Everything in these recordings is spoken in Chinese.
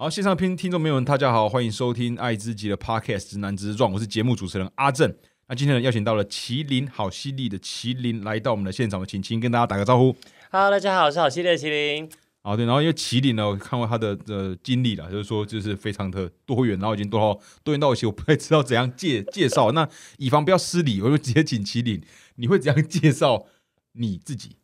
好，线上听听众朋友们，大家好，欢迎收听爱之极的 Podcast《直男直撞》，我是节目主持人阿正。那今天呢，邀请到了麒麟好犀利的麒麟来到我们的现场，请麒麟跟大家打个招呼。Hello，大家好，我是好犀利的麒麟。好，对，然后因为麒麟呢，我看过他的呃经历了，就是说就是非常的多元，然后已经多到多元到一些我不太知道怎样介 介绍。那以防不要失礼，我就直接请麒麟，你会怎样介绍你自己？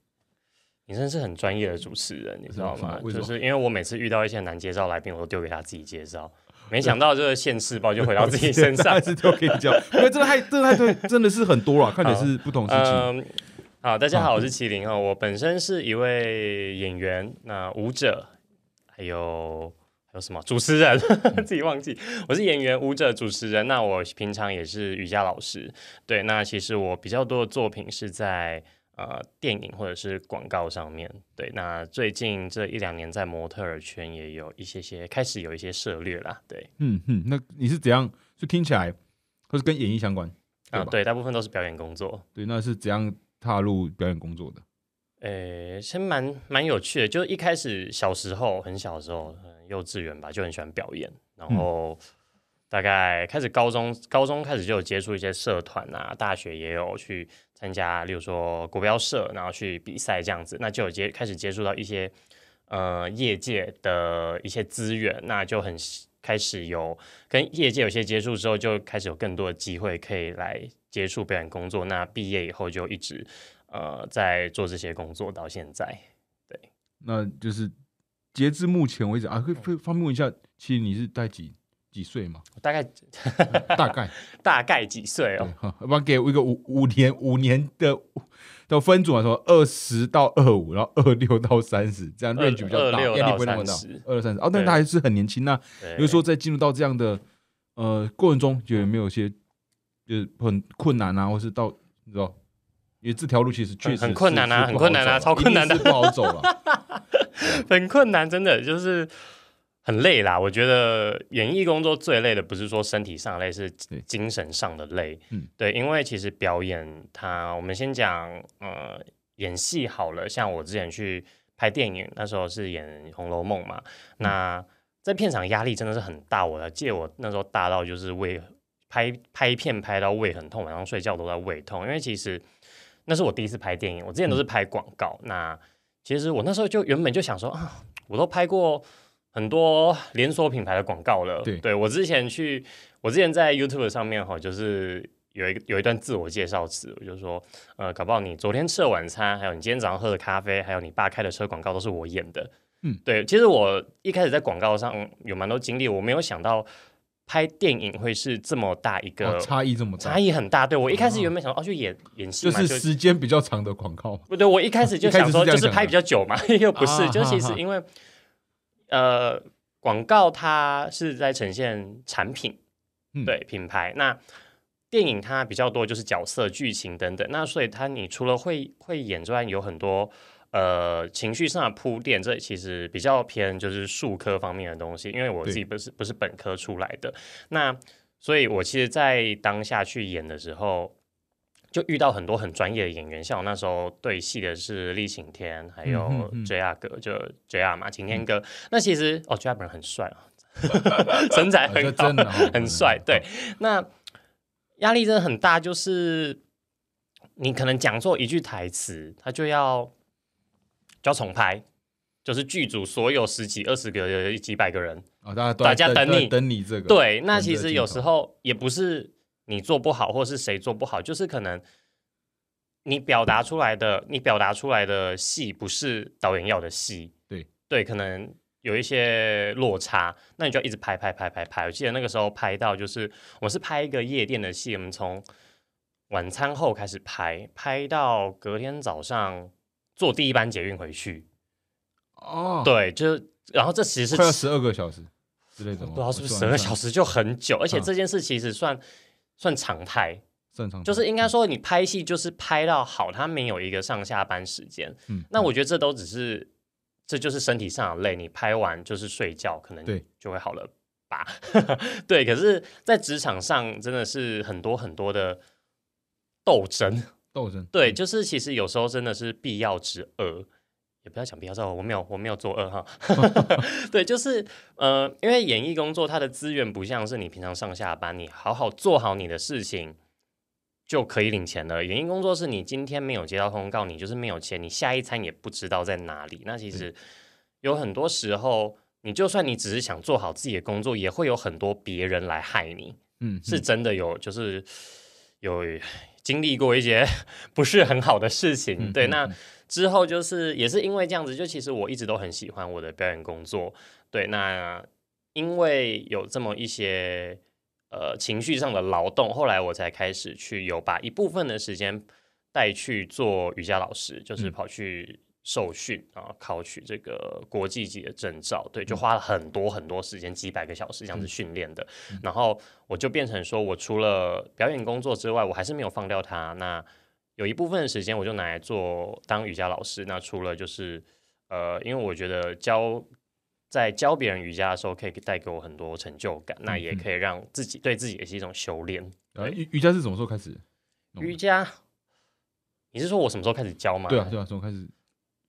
你真是很专业的主持人，你知道吗？就是因为我每次遇到一些难介绍来宾，我都丢给他自己介绍，没想到这个现世报就回到自己身上 还。是都可以讲，因为真的太真的太对，真的是很多了，看起来是不同事情。嗯，好，大家好，我是麒麟哈，我本身是一位演员，那舞者，还有还有什么主持人，自己忘记，我是演员、舞者、主持人。那我平常也是瑜伽老师，对，那其实我比较多的作品是在。呃，电影或者是广告上面，对，那最近这一两年在模特儿圈也有一些些开始有一些涉略啦，对，嗯嗯，那你是怎样？就听起来都是跟演艺相关，啊，对，大部分都是表演工作，对，那是怎样踏入表演工作的？呃，其实蛮蛮有趣的，就是一开始小时候很小的时候，嗯幼稚园吧，就很喜欢表演，然后大概开始高中，高中开始就有接触一些社团啊，大学也有去参加，例如说国标社，然后去比赛这样子，那就有接开始接触到一些呃业界的一些资源，那就很开始有跟业界有些接触之后，就开始有更多的机会可以来接触表演工作。那毕业以后就一直呃在做这些工作到现在。对那就是截至目前为止啊，可以可以方便问一下，其实你是大概几几岁嘛？大概大概 大概几岁对，哦？哈要不然给我一个五五年五年的的分组来说，二十到二五，然后二六到三十，这样二 range 比较大，26压力不会那么大到30。二三十哦，但对他还是很年轻。那对比如说在进入到这样的呃过程中，就有没有一些就是很困难啊，或是到你知道，因为这条路其实确实很很困难啊很困难啊超困难的不好走了。很困难，真的就是很累啦。我觉得演艺工作最累的不是说身体上的累，是对精神上的累。嗯对，因为其实表演它，我们先讲呃演戏好了，像我之前去拍电影，那时候是演《红楼梦》嘛，那在片场压力真的是很大。我还记得我那时候大到就是胃拍拍片拍到胃很痛，晚上睡觉都在胃痛，因为其实那是我第一次拍电影，我之前都是拍广告。那其实我那时候就原本就想说啊，我都拍过很多连锁品牌的广告了。对我之前去，我之前在 YouTube 上面哈，就是有一个有一段自我介绍词，我就说，呃，搞不好你昨天吃的晚餐，还有你今天早上喝的咖啡，还有你爸开的车广告都是我演的。嗯，对，其实我一开始在广告上有蛮多经历，我没有想到拍电影会是这么大一个哦差异这么大差，异很大。对我一开始原本想说哦，去演演戏嘛，就是时间比较长的广告。不对，我一开始就 想说，就是拍比较久嘛，又不是，啊就其实因为呃，广告它是在呈现产品，嗯。对品牌，那电影它比较多就是角色、剧情等等，那所以它你除了会会演之外，有很多呃情绪上的铺垫，这其实比较偏就是术科方面的东西，因为我自己不是不是本科出来的，那所以我其实，在当下去演的时候。就遇到很多很专业的演员，像我那时候对戏的是厉晴天，还有嗯嗯嗯 JR 哥，就 JR 嘛，晴天哥。那其实哦，JR 本人很帅啊，身材很好，真的哦 很帅。对，那压力真的很大，就是你可能讲错一句台词，他就要就要重拍，就是剧组所有十几、二十个、几百个人，啊，大家大家等你等你这个。对，那其实有时候也不是你做不好，或是谁做不好，就是可能你表达出来的，你表达出来的戏不是导演要的戏，对。对，可能有一些落差，那你就要一直拍拍拍拍拍。我记得那个时候拍到就是我是拍一个夜店的戏，我们从晚餐后开始拍，拍到隔天早上坐第一班捷运回去，哦，，对，就是然后这其实是快要十二个小时之类的吗？不知道是不是十二小时就很久，而且嗯。这件事其实算算常态，正常，就是应该说你拍戏就是拍到好，它没有一个上下班时间。嗯，那我觉得这都只是，这就是身体上的累，你拍完就是睡觉，可能对就会好了吧？对，可是，在职场上真的是很多很多的斗争。斗争，对，就是其实有时候真的是必要之恶，也不要讲不要照，我没有我没有作恶哈。对，就是呃，因为演艺工作它的资源不像是你平常上下班，你好好做好你的事情就可以领钱了。演艺工作是你今天没有接到通告，你就是没有钱，你下一餐也不知道在哪里。那其实有很多时候，你就算你只是想做好自己的工作，也会有很多别人来害你。嗯，是真的有，就是有经历过一些 不是很好的事情。对，那。之后就是也是因为这样子，就其实我一直都很喜欢我的表演工作。对，那因为有这么一些呃情绪上的劳动，后来我才开始去有把一部分的时间带去做瑜伽老师，就是跑去受训啊，考取这个国际级的证照。对，就花了很多很多时间，几百个小时这样子训练的。然后我就变成说，我除了表演工作之外，我还是没有放掉它。那有一部分的时间我就拿来做当瑜伽老师。那除了就是呃，因为我觉得教在教别人瑜伽的时候，可以带给我很多成就感。那也可以让自己对自己也是一种修炼。瑜瑜伽是什么时候开始？瑜伽，你是说我什么时候开始教吗？对啊，对啊，什么开始？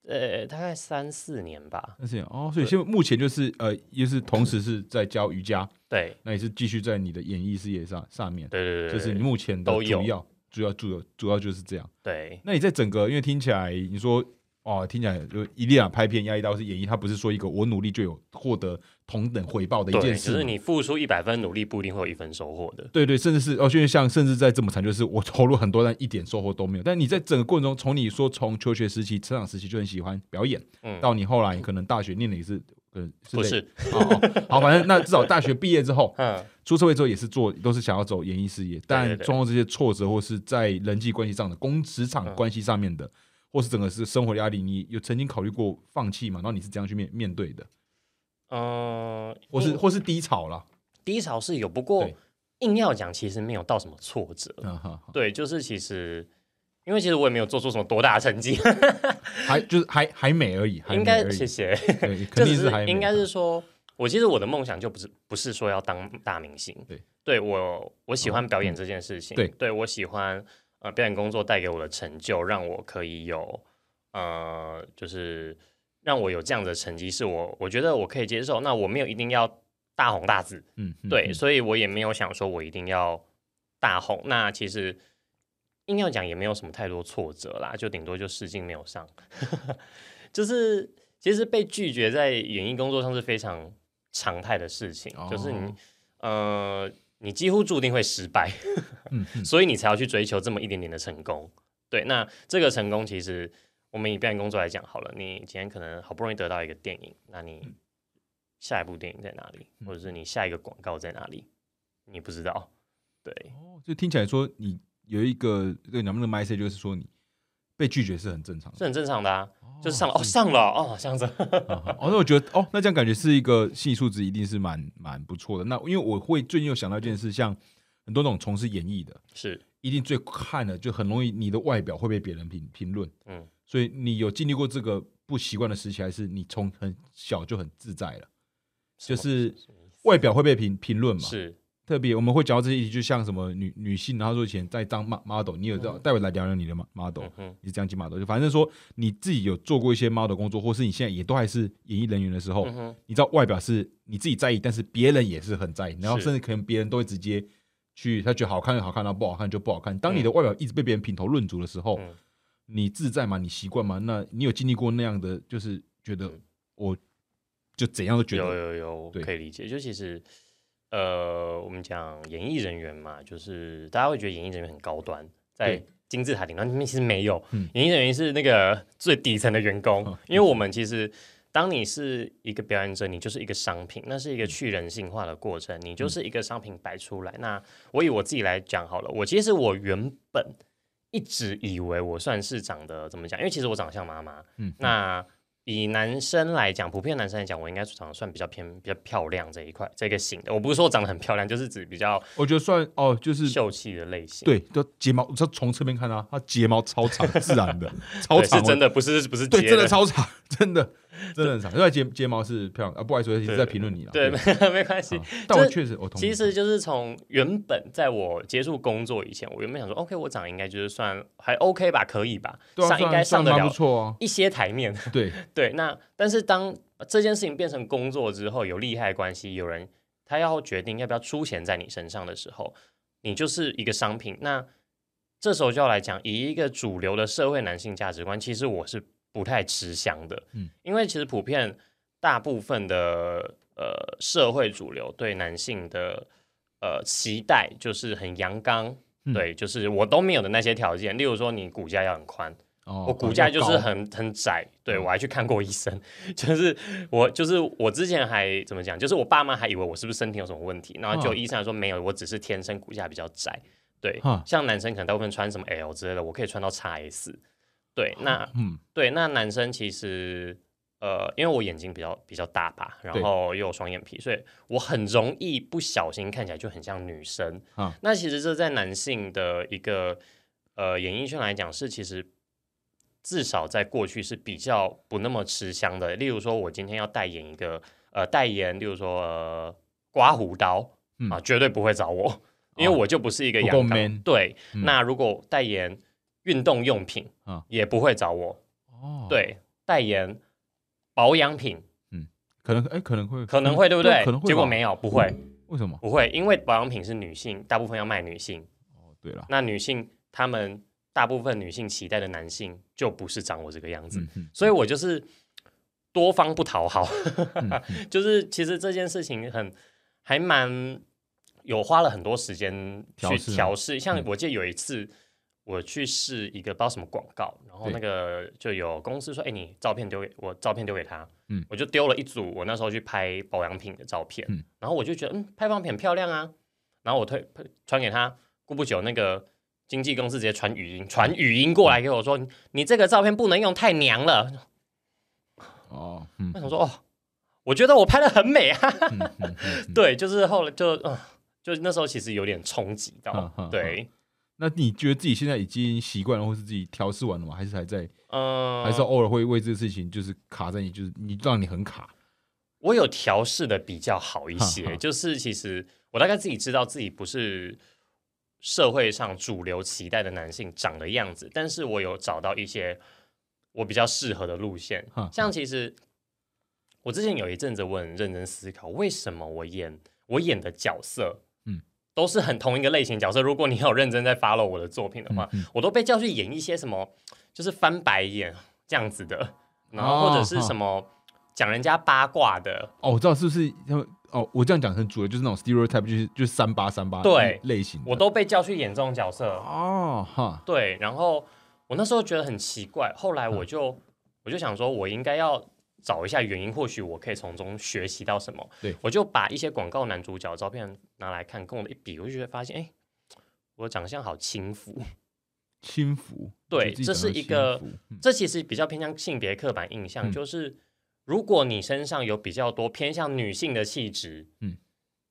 呃，大概三四年吧。三四年哦，所以现在目前就是呃，也是同时是在教瑜伽。对，那也是继续在你的演艺事业上上面。对对对，就是你目前都有。主要主要主要就是这样。对，那你在整个，因为听起来你说哦，听起来就伊利亚拍片压力大是演绎，他不是说一个我努力就有获得同等回报的一件事。就是你付出一百分努力，不一定会有一分收获的。对对，甚至是哦，因为像甚至在这么惨，就是我投入很多，但一点收获都没有。但你在整个过程中，从你说从求学时期、成长时期就很喜欢表演，嗯，到你后来可能大学念的也是。不是，好，反正那至少大学毕业之后，嗯，出社会之后也是做，都是想要走演艺事业。但撞到这些挫折，或是在人际关系上的工职场关系上面的，或是整个是生活压力，你有曾经考虑过放弃吗？然后你是怎样去面面对的？呃，或是或是低潮了？低潮是有，不过硬要讲，其实没有到什么挫折。对，就是其实。因为其实我也没有做出什么多大的成绩，还就是还还美而已。应该谢谢，肯定是还应该是说，我其实我的梦想就不是不是说要当大明星。对，对我我喜欢表演这件事情。对，对我喜欢呃表演工作带给我的成就，让我可以有呃就是让我有这样的成绩，是我我觉得我可以接受。那我没有一定要大红大紫，嗯，对，所以我也没有想说我一定要大红。那其实。硬要讲也没有什么太多挫折啦，就顶多就试镜没有上，就是其实被拒绝在演艺工作上是非常常态的事情，就是你呃你几乎注定会失败，所以你才要去追求这么一点点的成功。对，那这个成功其实我们以表演工作来讲好了，你今天可能好不容易得到一个电影，那你下一部电影在哪里，或者是你下一个广告在哪里，你不知道。对，哦，就听起来说你。有一个这个能不能 message 就是说你被拒绝是很正常，是很正常的啊，就是上了哦上了哦这样子，哦那我觉得哦那这样感觉是一个心理素质一定是蛮蛮不错的。那因为我会最近又想到一件事，像很多那种从事演艺的，是。一定最看的就很容易你的外表会被别人评评论，嗯，所以你有经历过这个不习惯的时期，还是你从很小就很自在了？就是外表会被评评论嘛？是。特别我们会讲到这些议题，就像什么女女性，然后说以前在当 model，你有道带我来聊聊你的 model，你是这样进 model，就反正说你自己有做过一些 model 工作，或是你现在也都还是演艺人员的时候，你知道外表是你自己在意，但是别人也是很在意，然后甚至可能别人都会直接去他觉得好看就好看，然后不好看就不好看。当你的外表一直被别人品头论足的时候，你自在吗？你习惯吗？那你有经历过那样的，就是觉得我就怎样都觉得有有有，可以理解，就其实。呃，我们讲演艺人员嘛，就是大家会觉得演艺人员很高端，在金字塔顶端，其实没有，演艺人员是那个 最底层的员工。因为我们其实，当你是一个表演者，你就是一个商品，那是一个去人性化的过程，你就是一个商品摆出来。那我以我自己来讲好了，我其实我原本一直以为我算是长得怎么讲，因为其实我长得像妈妈，嗯，那。以男生来讲，普遍男生来讲，我应该长得算比较偏比较漂亮这一块这个型的。我不是说长得很漂亮，就是指比较，我觉得算哦，就是秀气的类型。对，就睫毛，就从侧面看啊，他睫毛超长，自然的，超长，是真的，不是不是，对，真的超长，真的。真的很长。因为睫睫毛是漂亮啊，不好意思，我一直在评论你了。对，没 没关系。但我这确实我同意。其实就是从原本在我接触工作以前，我原本想说，OK，我长得应该就是算还 OK 吧，可以吧，上应该上得了。一些台面。对，对，那但是当这件事情变成工作之后，有利害关系，有人他要决定要不要出钱在你身上的时候，你就是一个商品。那这时候就要来讲，以一个主流的社会男性价值观，其实我是不太吃香的。嗯，因为其实普遍大部分的呃社会主流对男性的呃期待就是很阳刚。嗯对，就是我都没有的那些条件，例如说你骨架要很宽，哦，我骨架就是很很窄，对嗯我还去看过医生，就是我就是我之前还怎么讲，就是我爸妈还以为我是不是身体有什么问题，然后就嗯医生还说没有，我只是天生骨架比较窄。对哈，像男生可能大部分穿什么 L 之类的，我可以穿到 x S。对，那嗯对那男生其实呃，因为我眼睛比较比较大吧，然对后又有双眼皮，所以我很容易不小心看起来就很像女生。啊那其实这在男性的一个呃演艺圈来讲，是其实至少在过去是比较不那么吃香的。例如说，我今天要代言一个呃代言，例如说、呃、刮胡刀、嗯啊，绝对不会找我，因为哦我就不是一个阳刚。对，嗯那如果代言运动用品啊也不会找我。哦，，对，代言保养品。嗯可能哎可能会可能会对不对？可能会结果没有，不会，为什么？不会，因为保养品是女性，大部分要卖女性。哦，对了，那女性她们大部分女性期待的男性就不是长我这个样子，所以我就是多方不讨好，就是其实这件事情很还蛮有花了很多时间去调试。像嗯。我记得有一次我去试一个不知道什么广告，然后那个就有公司说：“哎、你照片丢给我，照片丢给他。”嗯我就丢了一组我那时候去拍保养品的照片，嗯然后我就觉得嗯，拍保养品很漂亮啊，然后我推传给他，过不久那个。经纪公司直接传语音，传语音过来给我说：“你你这个照片不能用，太娘了。哦，嗯”我想说：“哦，我觉得我拍的很美啊。” 对，就是后来就呃，就那时候其实有点冲击到对，那你觉得自己现在已经习惯了，或是自己调试完了吗？还是还在？嗯，还是偶尔会为这个事情就是卡在你，就是你让你很卡。我有调试的比较好一些，哈 就是其实我大概自己知道自己不是社会上主流期待的男性长的样子，但是我有找到一些我比较适合的路线像其实我之前有一阵子我很认真思考，为什么我演我演的角色，嗯都是很同一个类型角色。如果你有认真在 follow 我的作品的话，我都被叫去演一些什么，就是翻白眼这样子的，然后哦或者是什么讲人家八卦的，哦，我知道是不是？哦，我这样讲很主流，就是那种 stereotype，就是就是三八三八对类型的。我都被叫去演这种角色。哦哈，对，然后我那时候觉得很奇怪，后来嗯我就、我就想说，我应该要找一下原因，或许我可以从中学习到什么。对我就把一些广告男主角的照片拿来看，跟我的一比，我就觉得发现，哎，我长相好轻浮。轻浮。对这是一个嗯这其实比较偏向性别刻板印象，嗯就是如果你身上有比较多偏向女性的气质，嗯，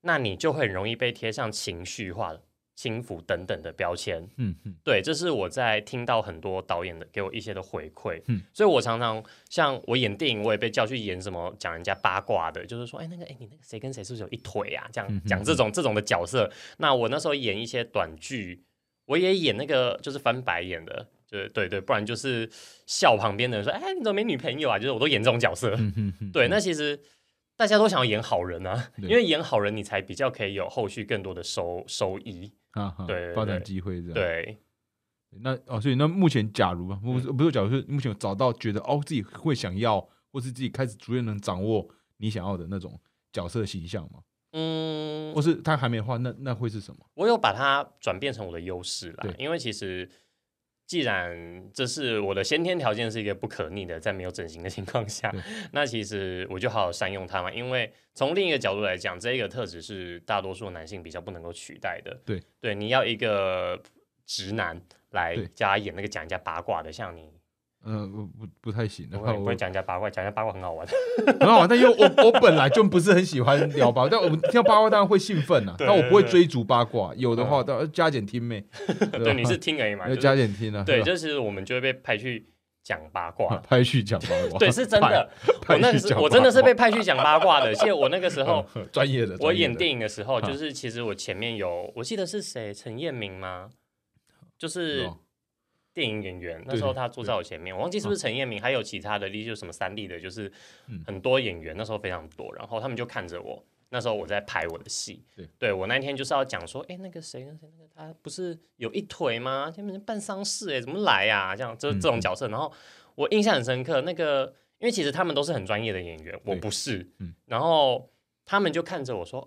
那你就会很容易被贴上情绪化的轻浮等等的标签。嗯嗯对，这是我在听到很多导演的给我一些的回馈，嗯所以我常常像我演电影，我也被叫去演什么讲人家八卦的，就是说，哎，那个，哎，你那个谁跟谁是不是有一腿啊？这样嗯讲这种这种的角色。那我那时候演一些短剧，我也演那个就是翻白眼的，就是对对，不然就是笑旁边的人说，哎，你怎么没女朋友啊？就是我都演这种角色。对，那其实大家都想要演好人啊，因为演好人你才比较可以有后续更多的收收益。对对发展机会这样。，对。那哦，所以那目前假如啊，不嗯是不是假如是目前找到觉得哦自己会想要，或是自己开始逐渐能掌握你想要的那种角色形象吗？嗯或，是他还没换，那那会是什么？我有把它转变成我的优势啦，因为其实既然这是我的先天条件是一个不可逆的，在没有整形的情况下，那其实我就好好善用它嘛。因为从另一个角度来讲，这一个特质是大多数男性比较不能够取代的。对，对，你要一个直男来对加演那个讲人家八卦的，像你。嗯，不不不太行的不话，会不我会讲一下八卦，讲一下八卦很好玩。很好玩，但因为我我本来就不是很喜欢聊八卦，但我们听到八卦当然会兴奋呐，对但我不会追逐八卦，有的话当然加减听呗。对，你是听而已嘛。要就是加减听啊。对，就是我们就会被派去讲八卦，派去讲八卦，对，是真的。我那个是，我真的是被派去讲八卦的。其实我那个时候专业的，我演电影影的时候，就是其实我前面有，我记得是谁，陈彦明吗？就是电影演员，那时候他坐在我前面，我忘记是不是陈彦明，还有其他的，例如什么三立的，就是很多演员，那时候非常多，然后他们就看着我。那时候我在拍我的戏，对我那天就是要讲说，哎，那个谁，那谁，那个他不是有一腿吗？他们办丧事，哎，怎么来呀？这样就这种角色，然后我印象很深刻。那个，因为其实他们都是很专业的演员，我不是，然后他们就看着我说。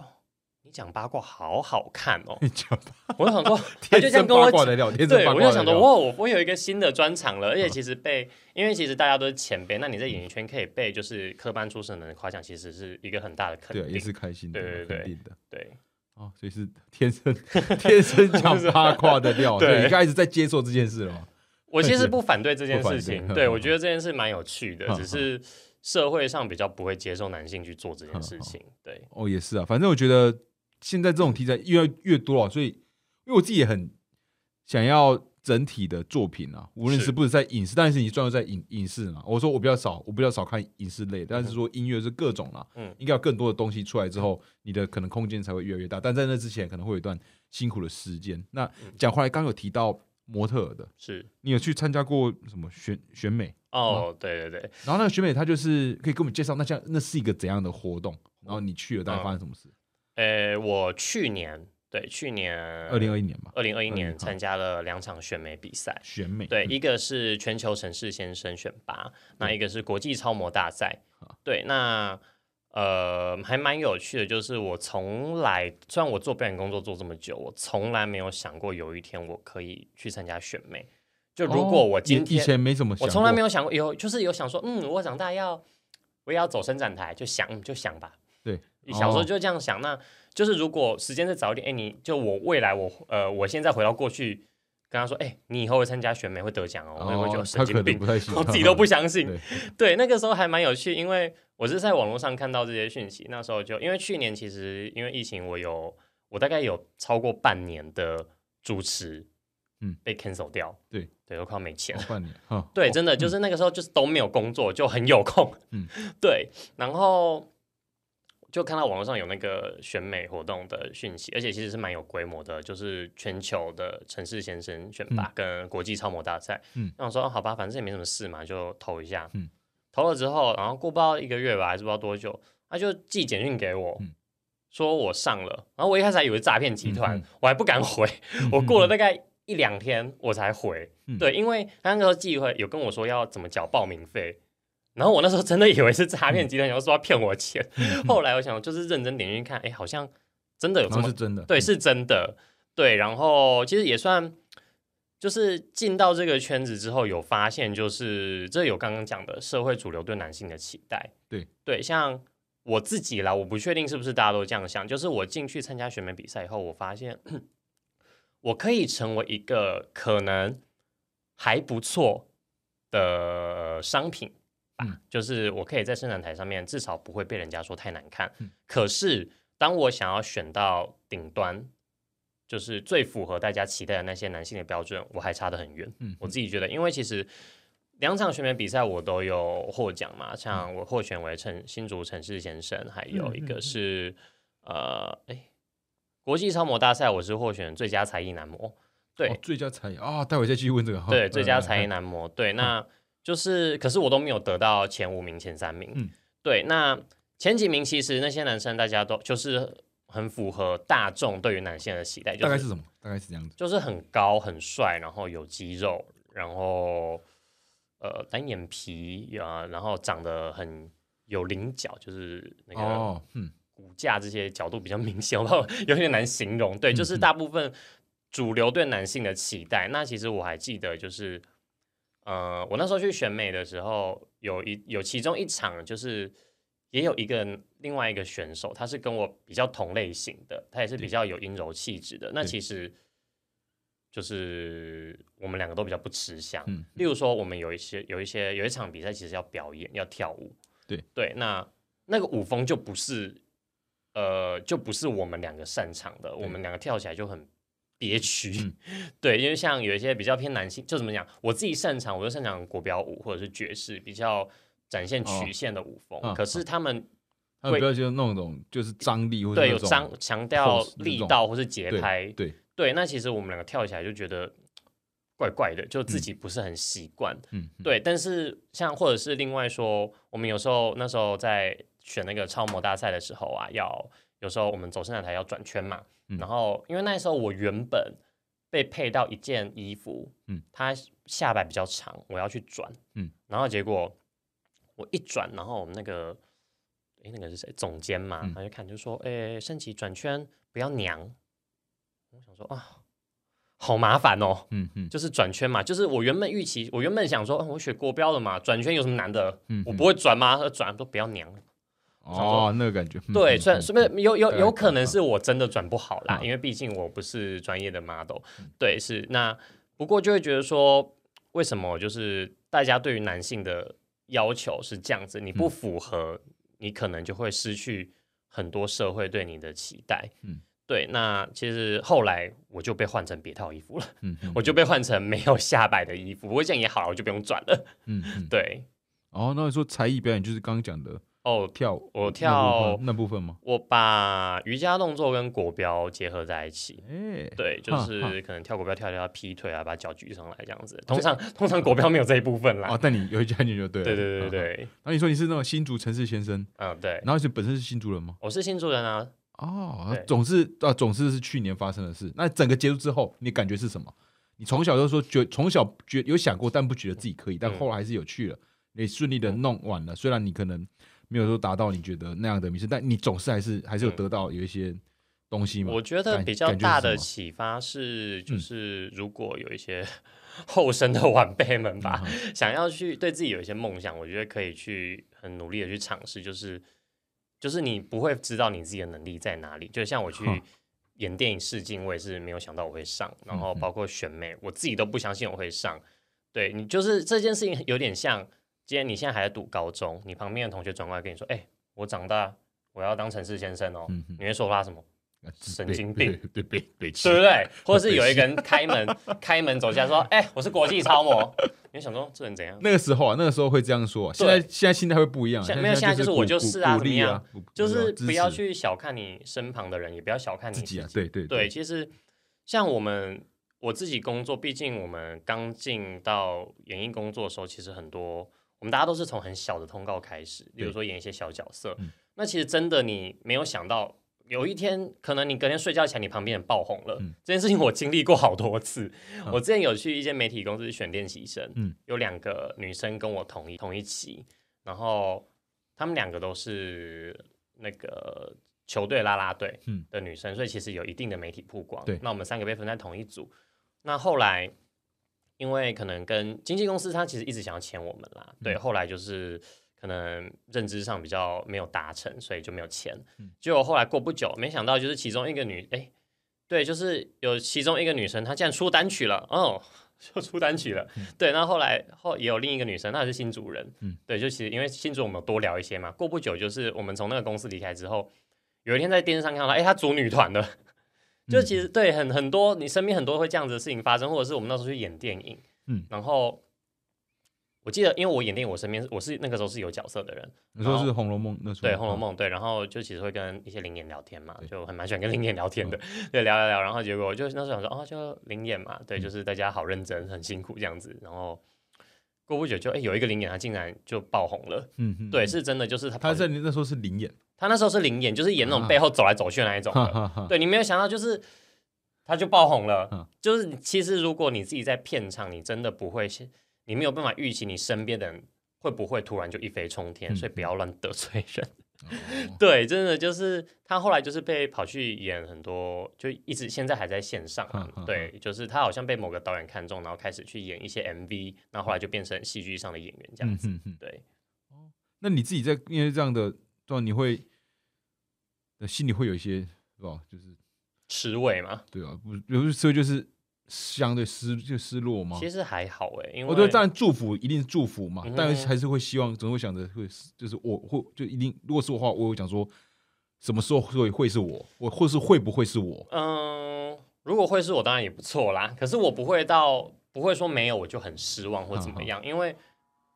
你讲八卦好好看哦！你讲我就想说，他就这样跟我讲，对，我就想说，哇，我我有一个新的专场了。而且其实被，因为其实大家都是前辈，那你在演艺圈可以被就是科班出身的人夸奖，其实是一个很大的肯定，也是开心的，对对对，对。哦，所以是天生天生讲 八卦的料。对，你开始在接受这件事了吗？我其实不反对这件事情，对我觉得这件事蛮有趣的，只是社会上比较不会接受男性去做这件事情。对，哦，也是啊，反正我觉得。现在这种题材越来越多了，所以因为我自己也很想要整体的作品啊，无论是不是在影视，但是你专注在影影视嘛。我说我比较少，我比较少看影视类，但是说音乐是各种啦，嗯，应该有更多的东西出来之后，你的可能空间才会越来越大。但在那之前，可能会有一段辛苦的时间。那讲回来，刚有提到模特的，是你有去参加过什么选选美？哦，对对对。然后那个选美，他就是可以给我们介绍，那像那是一个怎样的活动？然后你去了，大概发生什么事？呃，我去年对去年二零二一年吧，二零二一年参加了两场选美比赛。选美对，一个是全球城市先生选拔，那一个是国际超模大赛。对，那呃还蛮有趣的，就是我从来虽然我做表演工作做这么久，我从来没有想过有一天我可以去参加选美。就如果我今天以前没怎么，我从来没有想过有，就是有想说，嗯，我长大要我也要走伸展台，就想就想吧。对。小时候就这样想，那就是如果时间再早一点，哎，你就我未来我呃，我现在回到过去跟他说，哎，你以后会参加选美会得奖哦，我会觉得神经病，我自己都不相信。对，那个时候还蛮有趣，因为我是在网络上看到这些讯息，那时候就因为去年其实因为疫情，我有我大概有超过半年的主持，嗯，被 cancel 掉，对对，都快要没钱，半年，对，真的就是那个时候就是都没有工作，就很有空，嗯，对，然后。就看到网络上有那个选美活动的讯息，而且其实是蛮有规模的，就是全球的城市先生选拔跟国际超模大赛。嗯，那我说好吧，反正也没什么事嘛，就投一下。嗯，投了之后，然后过不到一个月吧，还是不知道多久，他就寄简讯给我，说我上了。然后我一开始还以为诈骗集团，我还不敢回。我过了大概一两天我才回。对，因为他那个时候寄回有跟我说要怎么缴报名费。然后我那时候真的以为是诈骗集团，然后说要骗我钱。后来我想，就是认真点进去看，哎，好像真的有这么是真的，对，是真的，对。然后其实也算，就是进到这个圈子之后，有发现，就是这有刚刚讲的社会主流对男性的期待。对对，像我自己啦，我不确定是不是大家都这样想，就是我进去参加选美比赛以后，我发现 我可以成为一个可能还不错的商品。嗯，就是我可以在生产台上面，至少不会被人家说太难看。可是当我想要选到顶端，就是最符合大家期待的那些男性的标准，我还差得很远。嗯，我自己觉得，因为其实两场选美比赛我都有获奖嘛，像我获选为城新竹城市先生，还有一个是呃，哎，国际超模大赛我是获选最佳才艺男模。对，最佳才艺啊，待会再继续问这个。对，最佳才艺男模。对，那。就是，可是我都没有得到前五名、前三名。嗯，对，那前几名其实那些男生大家都就是很符合大众对于男性的期待。大概是什么？大概是这样子，就是很高、很帅，然后有肌肉，然后呃单眼皮啊，然后长得很有棱角，就是那个嗯骨架这些角度比较明显，我有点难形容。对，就是大部分主流对男性的期待。那其实我还记得就是。呃，我那时候去选美的时候，有一有其中一场，就是也有一个另外一个选手，他是跟我比较同类型的，他也是比较有阴柔气质的。那其实就是我们两个都比较不吃香。例如说，我们有一些有一些有一场比赛，其实要表演要跳舞。对对，那那个舞风就不是呃，就不是我们两个擅长的，我们两个跳起来就很憋屈。嗯对，因为像有一些比较偏男性，就怎么讲，我自己擅长，我就擅长国标舞或者是爵士，比较展现曲线的舞风。嗯可是他们他们比较就那种就是张力或者对有张强调力道或是节拍，对，对，那其实我们两个跳起来就觉得怪怪的，就自己不是很习惯。对，但是像或者是另外说，我们有时候那时候在选那个超模大赛的时候啊，要有时候我们走伸展台要转圈嘛，嗯然后因为那时候我原本被配到一件衣服，嗯，它下摆比较长，我要去转，嗯，然后结果我一转，然后我们那个诶，那个是谁？总监嘛，嗯他就看就说，诶，升旗转圈不要娘，我想说啊。好麻烦哦，嗯嗯就是转圈嘛，就是我原本预期，我原本想说，嗯我学国标的嘛，转圈有什么难的？嗯，我不会转吗？他转都不要娘。哦，那个感觉，嗯对，嗯嗯虽然是不是有有有可能是我真的转不好啦，嗯因为毕竟我不是专业的 model。对，是那不过就会觉得说，为什么就是大家对于男性的要求是这样子，你不嗯符合，你可能就会失去很多社会对你的期待。嗯对，那其实后来我就被换成别套衣服了，嗯嗯 我就被换成没有下摆的衣服。不过这样也好，我就不用转了。嗯嗯，对，哦，那你说才艺表演就是刚刚讲的哦，跳舞跳那部分吗？我把瑜伽动作跟国标结合在一起。哎，对，就是可能跳国标跳跳劈腿啊，把脚举上来这样子。通常通常国标没有这一部分啦。哦，但你有一家你就对了，对对对对嗯。嗯对，然后你说你是那种新竹城市先生，嗯对，然后是本身是新竹人吗？我是新竹人啊。哦，总是啊，总是是去年发生的事。那整个结束之后，你感觉是什么？你从小就说觉，从小觉有想过，但不觉得自己可以，但嗯后来还是有去了，你顺利的弄完了。虽然你可能没有说达到你觉得那样的名次，但你总是还是还是有嗯得到有一些东西嘛。我觉得比较大的启发是，就嗯是如果有一些 后生的晚辈们吧，嗯想要去对自己有一些梦想，我觉得可以去很努力的去尝试，就是就是你不会知道你自己的能力在哪里。就像我去哼演电影试镜，我也是没有想到我会上，然后包括选美，我自己都不相信我会上。对你就是这件事情有点像，今天你现在还在读高中，你旁边的同学转过来跟你说：“哎、我长大我要当城市先生哦。嗯你会说他什么？啊神北经病，对对北北齐对不对？或者是有一个人开门开门走进来说：“哎、我是国际超模。”你就想说这人怎样？那个时候啊，那个时候会这样说啊。现在现在心态会不一样啊，没有现在就是我就是啊怎么样，就是不要去小看你身旁的人，也不要小看你自己啊，己对对对，，其实像我们我自己工作，毕竟我们刚进到演艺工作的时候，其实很多我们大家都是从很小的通告开始，比如对说演一些小角色。嗯那其实真的你没有想到，有一天可能你隔天睡觉前，你旁边人爆红了。嗯这件事情我经历过好多次。嗯我之前有去一间媒体公司选练习生，嗯有两个女生跟我同一同一期，然后她们两个都是那个球队啦啦队嗯的女生，所以其实有一定的媒体曝光。对那我们三个被分在同一组。那后来因为可能跟经纪公司，他其实一直想要签我们啦，对，嗯后来就是可能认知上比较没有达成，所以就没有签。嗯结果后来过不久，没想到就是其中一个女，哎、对，就是有其中一个女生，她竟然出单曲了，哦，就出单曲了。对，那后来后也有另一个女生，她也是新主人，嗯对，就其实因为新主我们多聊一些嘛。过不久就是我们从那个公司离开之后，有一天在电视上看到，哎、她组女团了。就其实对很很多你身边很多会这样子的事情发生，或者是我们那时候去演电影，嗯然后我记得因为我演电影，我身边我是那个时候是有角色的人，你说是《红楼梦》那时候，对《红楼嗯，梦》对，然后就其实会跟一些灵演聊天嘛就很蛮喜欢跟灵演聊天的，对，聊聊聊，然后结果就那时候想说，哦，就灵演嘛，对，嗯。就是大家好认真，很辛苦这样子，然后过不久就哎有一个灵眼他竟然就爆红了，嗯嗯，对，嗯。是真的，就是他跑他在那时候是灵演，他那时候是零演，就是演那种啊。背后走来走去那一种对你没有想到就是。他就爆红了，嗯。就是你其实如果你自己在片场，你真的不会，你没有办法预期你身边的人会不会突然就一飞冲天，嗯所以不要乱得罪人。哦。对，真的就是他后来就是被跑去演很多，就一直现在还在线上对，就是他好像被某个导演看中，然后开始去演一些 MV，然后后来就变成戏剧上的演员这样子。对，那你自己在因为这样的状况，你会呃心里会有一些是吧？就是吃味嘛，对啊，不有时候就是相对失就失落嘛？其实还好哎，因为我觉得当然祝福一定是祝福嘛，嗯但是还是会希望，总会想着会就是我会就一定，如果是我的话，我会讲说什么时候会会是我，我或是会不会是我？嗯，如果会是我，当然也不错啦。可是我不会到不会说没有我就很失望或怎么样，因为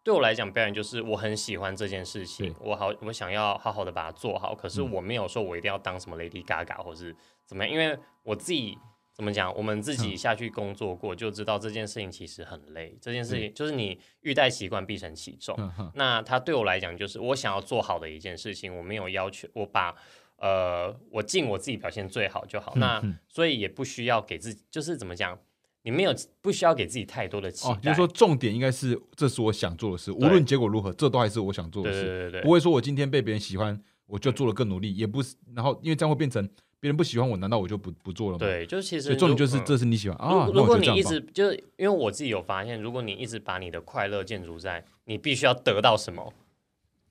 对我来讲，表演就是我很喜欢这件事情，我好我想要好好的把它做好。可是我没有说我一定要当什么 Lady Gaga 或是怎么样，因为我自己怎么讲，我们自己下去工作过就知道这件事情其实很累。这件事情就是你欲戴习惯必承其重。那它对我来讲就是我想要做好的一件事情，我没有要求我把。呃，我尽我自己表现最好就好，那所以也不需要给自己，就是怎么讲，你没有不需要给自己太多的期待。就是说，重点应该是这是我想做的事，无论结果如何，这都还是我想做的事。对对对，不会说我今天被别人喜欢，我就做了更努力，也不是，然后因为这样会变成别人不喜欢我，难道我就不不做了吗？对，就其实重点就是这是你喜欢啊。如果你一直就是因为我自己有发现，如果你一直把你的快乐建筑在你必须要得到什么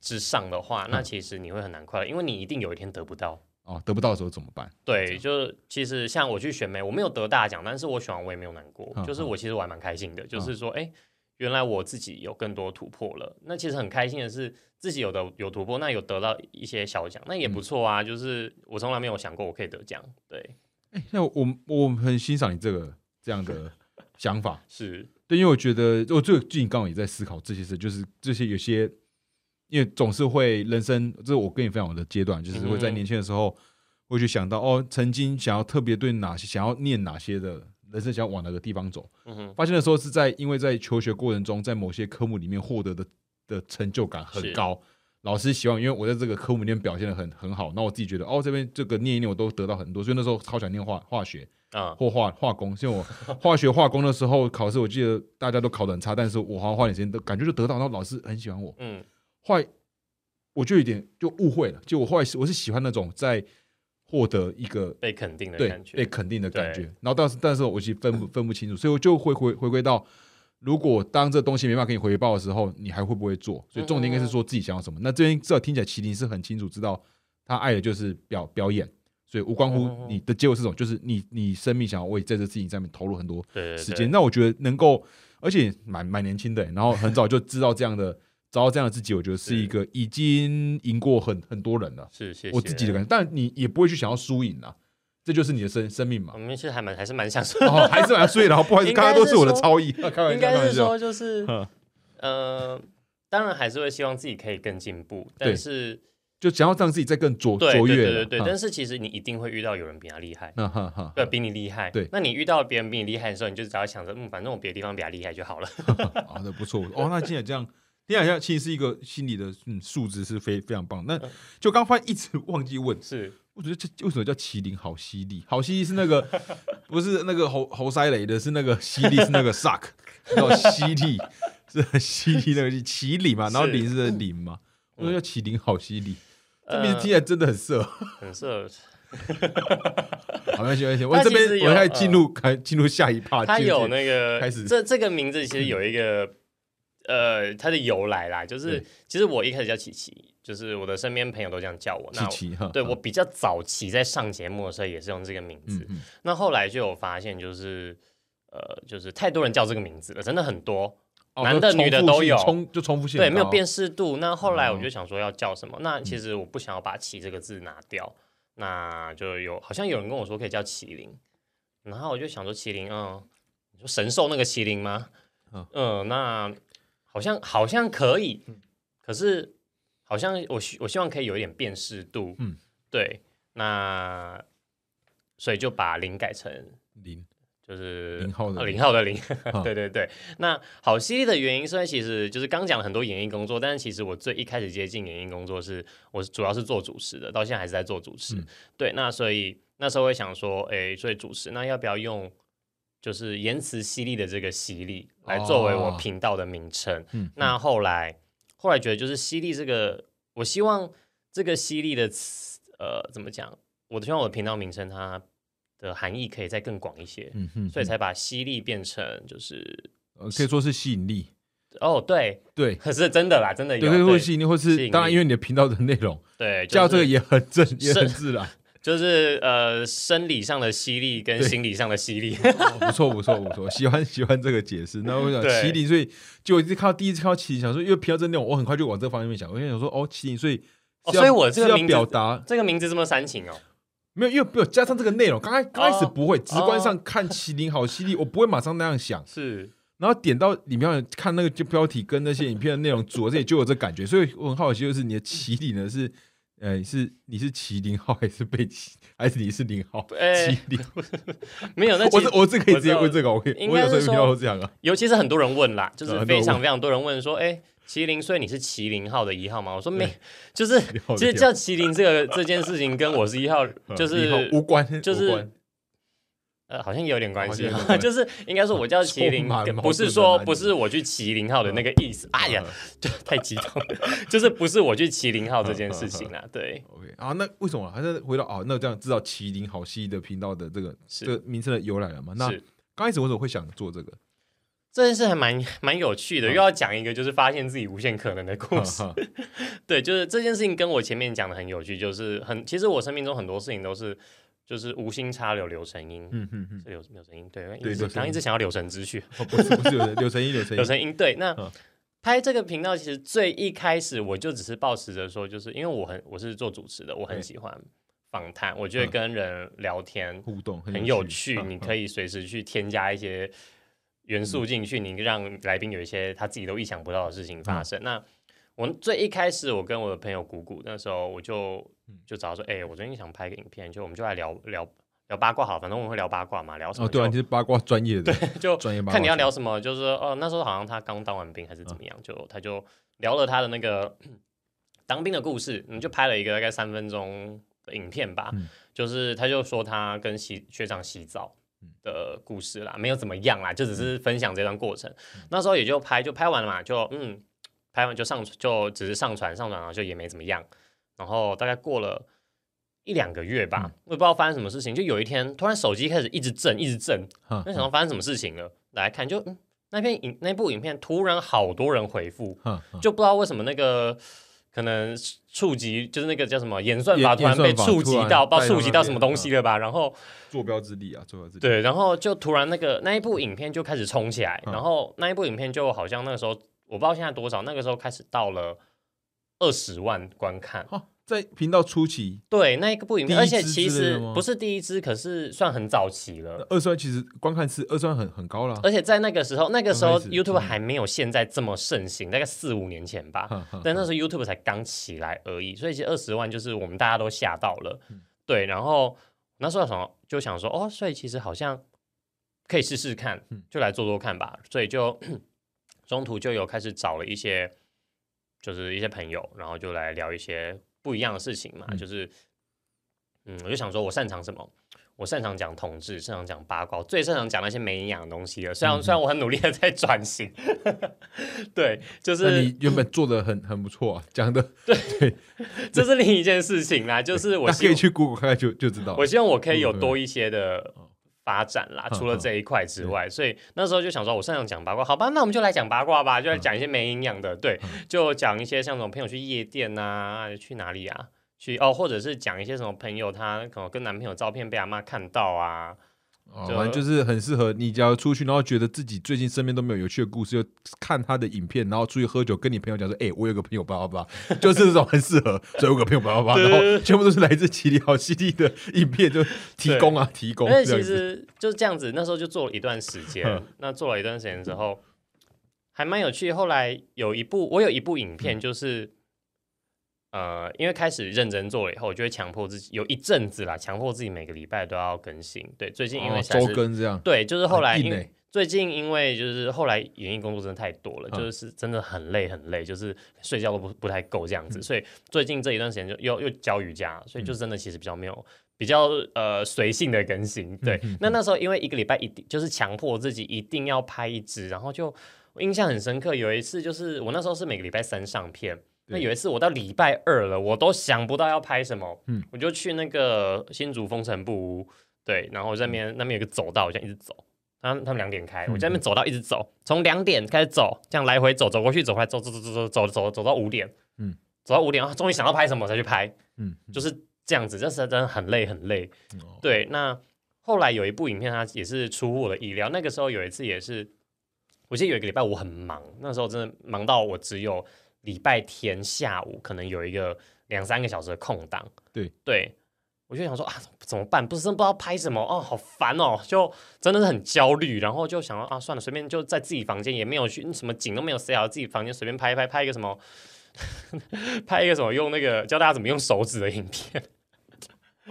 之上的话，那其实你会很难快乐，因为你一定有一天得不到。哦，得不到的时候怎么办？对，就是其实像我去选美，我没有得大奖，但是我选完我也没有难过，就是我其实我还蛮开心的，就是说，哎，原来我自己有更多突破了。那其实很开心的是，自己有的有突破，那有得到一些小奖，那也不错啊。就是我从来没有想过我可以得奖，对。哎，那我我很欣赏你这个这样的 想法，是对，因为我觉得我最近刚好也在思考这些事，就是这些有些。因为总是会人生，这是我跟你分享的阶段，就是会在年轻的时候会去想到哦，曾经想要特别对哪些想要念哪些的人生，想要往哪个地方走。发现的时候是在因为在求学过程中，在某些科目里面获得的的成就感很高，老师希望因为我在这个科目里面表现的很很好，那我自己觉得哦，这边这个念一念我都得到很多，所以那时候超想念化化学啊或化化工。像我 化学化工的时候考试，我记得大家都考得很差，但是我好像花点时间都感觉就得到，然后老师很喜欢我。嗯。后来我就有点就误会了，就我后来我是喜欢那种在获得一个被肯定的感觉，被肯定的感觉。然后但是但是我其实分不分不清楚，所以我就会回回归到，如果当这东西没办法给你回报的时候，你还会不会做？所以重点应该是说自己想要什么。那这边至少听起来麒麟是很清楚知道他爱的就是表表演，所以无关乎你的结果是什么，就是你你生命想要为在这事情上面投入很多时间。那我觉得能够，而且蛮蛮年轻的，然后很早就知道这样的。找到这样的自己，我觉得是一个已经赢过很很多人了。是，谢谢我自己的感觉。但你也不会去想要输赢啊，这就是你的生生命嘛。我们其实还蛮还是蛮想输，还是蛮输然后不好意思，刚刚都是我的超意。开玩笑，应该是说就是，呃，当然还是会希望自己可以更进步，但是就想要让自己再更卓卓越。对对对，但是其实你一定会遇到有人比他厉害，对，比你厉害。对，那你遇到别人比你厉害的时候，你就只要想着，嗯，反正我别的地方比他厉害就好了。好的，不错。哦，那既然这样。你好像其实是一个心理的嗯数值是非非常棒。那就刚发现一直忘记问，是我觉得这为什么叫麒麟好犀利？好犀利是那个 不是那个猴猴塞雷的，是那个犀利是那个 suck 叫犀利是犀利那个麒麟嘛？然后麟是麟嘛？我说叫麒麟好犀利，这名字听起来真的很色，很色。好，没关系，没关系。我这边我开始进入开进入下一趴，他有那个开始这这个名字其实有一个。呃，它的由来啦，就是其实我一开始叫琪琪，就是我的身边朋友都这样叫我。琪琪哈，对我比较早期在上节目的时候也是用这个名字。那后来就有发现，就是呃，就是太多人叫这个名字了，真的很多，男的女的都有，重就重复性对，没有辨识度。那后来我就想说要叫什么？那其实我不想要把“琪”这个字拿掉，那就有好像有人跟我说可以叫麒麟，然后我就想说麒麟，嗯，你说神兽那个麒麟吗？嗯，那。好像好像可以，可是好像我希我希望可以有一点辨识度，嗯，对，那所以就把零改成零，就是零号的零号的零，对对对。那好犀利的原因，虽然其实就是刚讲了很多演艺工作，但是其实我最一开始接近演艺工作是，我主要是做主持的，到现在还是在做主持。对，那所以那时候会想说，哎，所以主持那要不要用？就是言辞犀利的这个犀利来作为我频道的名称。嗯，那后来后来觉得就是犀利这个，我希望这个犀利的词，呃，怎么讲？我希望我的频道名称它的含义可以再更广一些。嗯哼，所以才把犀利变成就是可以说是吸引力。哦，对对，可是真的啦，真的有对，会吸引力，或是当然因为你的频道的内容，对，叫这个也很正，也很自然。就是呃，生理上的犀利跟心理上的犀利，不错不错不错，喜欢 喜欢这个解释。那我想麒麟，所以就一直看到第一次看到麒麟，想说因为皮到这内容，我很快就往这个方面想。我就想说哦，麒麟，所以所以我这个名字表达这个名字这么煽情哦。没有，因为没有加上这个内容，刚开刚开始哦不会，直观上看麒麟好犀利，我不会马上那样想，是然后点到里面看那个就标题跟那些影片的内容组合，这里就有这感觉，所以我很好奇，就是你的麒麟呢是，呃，是你是麒麟号还是被麒，还是你是零号？欸麒麟，没有，那我是我这可以直接问这个，我可以，我有时候遇到说这样啊，尤其是很多人问啦，就是非常非常多人问说，哎、麒麟，所以你是麒麟号的一号吗？我说没，就是其实叫麒麟这个这件事情跟我是一号，就是无关，就是无关呃，好像也有点关系 就是应该说我叫麒麟不是说不是我去麒麟号的那个意思。哎呀，就太激动了，就是不是我去麒麟号这件事情啦。对，OK 啊，那为什么还是回到啊？那这样知道麒麟好戏的频道的这个这个名称的由来了嘛？那刚开始为什么会想做这个？这件事还蛮蛮有趣的，嗯又要讲一个就是发现自己无限可能的故事。对，就是这件事情跟我前面讲的很有趣，就是很其实我生命中很多事情都是就是无心插柳柳成荫。嗯嗯嗯，柳柳成荫，对，一对柳成荫。直刚一直想要柳成之序，哦，不是不是有柳成荫柳成荫，柳成荫，对，那嗯。拍这个频道其实最一开始我就只是抱持着说，就是因为我很我是做主持的，我很喜欢访谈，我觉得嗯跟人聊天互动很有趣，嗯你可以随时去添加一些元素进去，你让来宾有一些他自己都意想不到的事情发生。那我最一开始，我跟我的朋友姑姑那时候，我就嗯就找他说，哎、我最近想拍个影片，就我们就来聊聊聊八卦好，反正我们会聊八卦嘛，聊什么哦，对你是八卦专业的，对就专业八卦看你要聊什么，就是说哦，那时候好像他刚当完兵还是怎嗯么样，就他就聊了他的那个当兵的故事，我们就拍了一个大概三分钟的影片吧，嗯就是他就说他跟洗学长洗澡嗯。的故事啦，没有怎么样啦，就只是分享这段过程。那时候也就拍就拍完了嘛，就嗯拍完就上就只是上传上传，然后就也没怎么样。然后大概过了一两个月吧，嗯。我也不知道发生什么事情，就有一天突然手机开始一直震一直震，哈那想到发生什么事情了，来看就嗯，那篇影那部影片突然好多人回复，就不知道为什么那个可能触及就是那个叫什么演算法突然被触及到，不知道触及到什么东西了吧？然后坐标之力啊，坐标之力，对，然后就突然那个那一部影片就开始冲起来，嗯。然后那一部影片就好像那个时候我不知道现在多少，那个时候开始到了二十万观看。哈，在频道初期，对，那一个不影片，而且其实不是第一支，可是算很早期了。二酸其实观看是二酸很很高了，而且在那个时候，那个时候 YouTube 嗯还没有现在这么盛行，大概四五年前吧。但那时候 YouTube 才刚起来而已，所以其实二十万就是我们大家都吓到了。嗯对，然后那时候想就想说，哦，所以其实好像可以试试看嗯，就来做做看吧。所以就中途就有开始找了一些，就是一些朋友，然后就来聊一些不一样的事情嘛，嗯就是嗯，我就想说我擅长什么。我擅长讲统治，擅长讲八卦，最擅长讲那些没营养的东西了。虽然、嗯虽然我很努力的在转型，对，就是你原本做的很很不错啊，讲的对这是另一件事情啦，就是我可以去 Google 看看就就知道我。希望我可以有嗯多一些的发展啦，嗯除了这一块之外，所以那时候就想说，我擅长讲八卦，好吧，那我们就来讲八卦吧，就来讲一些没营养的，对，嗯。就讲一些像什么朋友去夜店啊，去哪里啊，去哦，或者是讲一些什么朋友他可能跟男朋友照片被阿妈看到啊，哦，反正就是很适合你，只要出去，然后觉得自己最近身边都没有有趣的故事，就看他的影片，然后出去喝酒，跟你朋友讲说：“哎、我有个朋友叭叭叭，就是这种很适合。”所以我有个朋友叭叭叭，然后全部都是来自奇里好犀利的影片，就提供啊，提供因为这样子。其实就是这样子，那时候就做了一段时间嗯，那做了一段时间之后，还蛮有趣。后来有一部，我有一部影嗯片，就是、呃，因为开始认真做了以后，我就会强迫自己，有一阵子啦，强迫自己每个礼拜都要更新。对，最近因为哦周更这样，对，就是后来因为欸最近因为就是后来演艺工作真的太多了，嗯就是真的很累很累，就是睡觉都不不太够这样嗯子，所以最近这一段时间就又又教瑜伽，所以就真的其实比较没有比较呃随性的更新。对，那那时候因为一个礼拜一定就是强迫自己一定要拍一支，然后就我印象很深刻，有一次就是我那时候是每个礼拜三上片。那有一次我到礼拜二了，我都想不到要拍什么，嗯。我就去那个新竹风城部屋，对，然后那嗯。边那边有个走道，我这样一直走，他他们两点开，我在那嗯边走到一直走，从两点开始走，这样来回走，走过去，走回来，走走走走走走走走到五点，嗯，走到五点，啊终于想到拍什么才去拍，嗯，就是这样子，这是真的很累很累。哦。对，那后来有一部影片，它也是出乎我的意料。那个时候有一次也是，我记得有一个礼拜我很忙，那时候真的忙到我只有礼拜天下午可能有一个两三个小时的空档。对。对，我就想说啊，怎么办？不是真不知道拍什么哦，好烦哦，就真的是很焦虑。然后就想啊，算了，随便就在自己房间，也没有去什么景都没有塞好，自己房间随便拍一拍，拍一个什么，拍一个什么，用那个教大家怎么用手指的影片。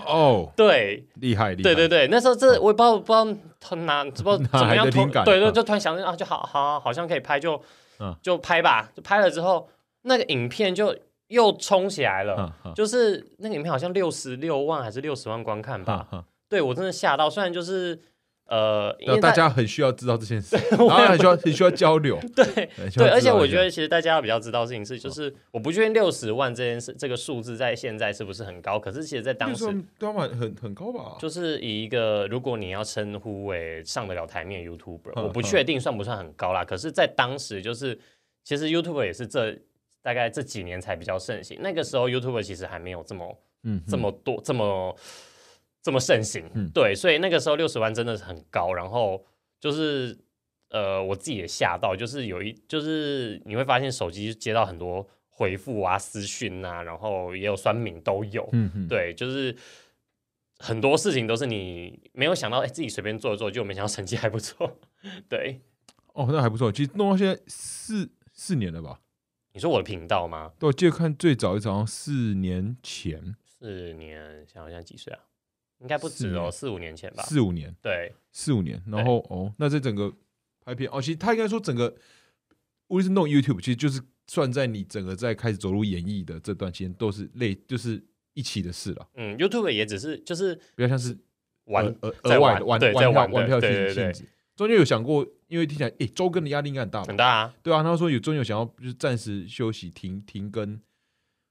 哦，对，厉害厉害，对对对，那时候这我也不知道不知道他哪不知道怎么样突哪来的灵感？对对，嗯就突然想啊，就好好好像可以拍，就嗯。就拍吧，就拍了之后，那个影片就又冲起来了。嗯嗯就是那个影片好像六十六万还是六十万观看吧，对我真的吓到。虽然就是呃，因为大家很需要知道这件事，然后很需要很需要交流，对对，而且我觉得其实大家要比较知道的事情是，就是我不确定六十万这件事这个数字在现在是不是很高，可是其实在当时就是当晚很很高吧，就是以一个如果你要称呼为上得了台面 YouTuber，嗯我不确定算不算很高啦。可是，在当时就是其实 YouTuber 也是这大概这几年才比较盛行，那个时候 YouTuber 其实还没有这么嗯这么多这么这么盛行，嗯对，所以那个时候六十万真的是很高，然后就是呃我自己也吓到，就是有一就是你会发现手机接到很多回复啊、私讯啊，然后也有酸敏都有，嗯嗯，对，就是很多事情都是你没有想到，哎、自己随便做一做，就没想到成绩还不错，对。哦，那还不错，其实弄到现在四四年了吧？你说我的频道吗？对，我记得看最早一场四年前，四年，想想现在几岁啊？应该不止哦，四五年前吧。四五年，对，四五年，然后哦，那这整个拍片哦，其实他应该说整个无论是弄 YouTube，其实就是算在你整个在开始走入演艺的这段期间，都是类就是一起的事了，嗯，YouTube 也只是就是比较像是玩额外的玩对在玩票玩票性质。中间有想过，因为听起来诶，周更的压力应该很大吧很？大啊。对啊，他说有中间有想要就是暂时休息停停更，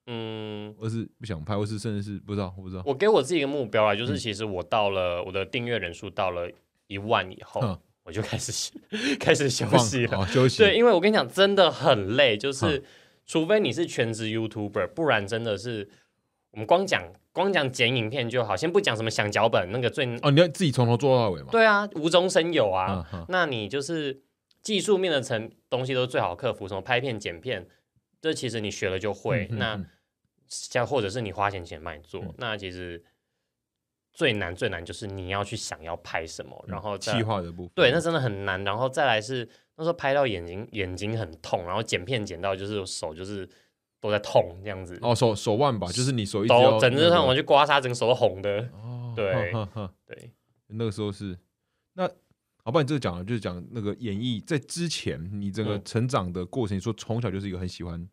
嗯，或是不想拍，或是甚至是不知道，我不知道。我给我自己一个目标啊，就是嗯其实我到了我的订阅人数到了一万以后，嗯我就开始 开始休息了。哦，休息。对，因为我跟你讲，真的很累，就是嗯除非你是全职 YouTuber，不然真的是我们光讲光讲剪影片就好，先不讲什么想脚本那个最哦，你要自己从头做到尾嘛？对啊，无中生有啊。嗯，嗯那你就是技术面的层东西都是最好克服，什么拍片、剪片，这其实你学了就会。那像或者是你花钱请人帮你做，嗯那其实最难最难就是你要去想要拍什么，然后再嗯企划的部分，对，那真的很难。然后再来是那时候拍到眼睛眼睛很痛，然后剪片剪到就是手就是都在痛这样子，哦手手腕吧，就是你手一直要都整只那个上我去刮痧，整个手都红的。哦，对对，那个时候是那。好，不然你这个讲了，就是讲那个演艺在之前，你整个嗯成长的过程，你说从小就是一个很喜欢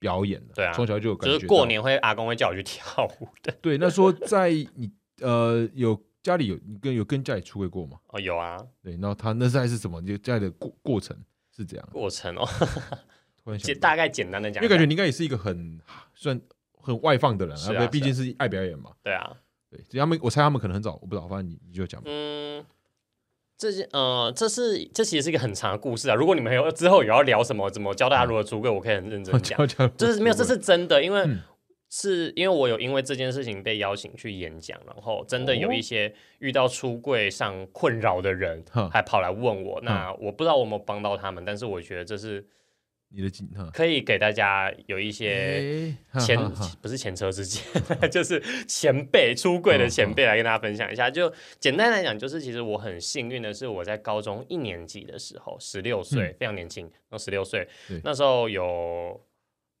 表演的，对啊从小就有感觉，就是过。年会阿公会叫我去跳舞的。对，那说在你呃有家里有你跟有跟家里出轨过吗？哦，有啊，对，然后他那在是什么？就家里的过过程是这样。过程哦，突然想，简大概简单的讲，因为感觉你应该也是一个很算很外放的人，是啊对毕竟是是爱表演嘛。对啊，对，他们我猜他们可能很早，我不知道，反正你你就讲吧。嗯，这些呃，这是这其实是一个很长的故事啊。如果你们有之后有要聊什么，怎么教大家如何出柜，我可以很认真讲。讲讲，就是没有，这是真的，因为嗯是因为我有因为这件事情被邀请去演讲，然后真的有一些遇到出柜上困扰的人，哼还跑来问我。那我不知道我有没有帮到他们，但是我觉得这是你的经哈，可以给大家有一些诶前不是前车之鉴，就是前辈出柜的嗯前辈来跟大家分享一下。就简单来讲，就是其实我很幸运的是，我在高中一年级的时候，十六岁，非常年轻，那十六岁，那时候有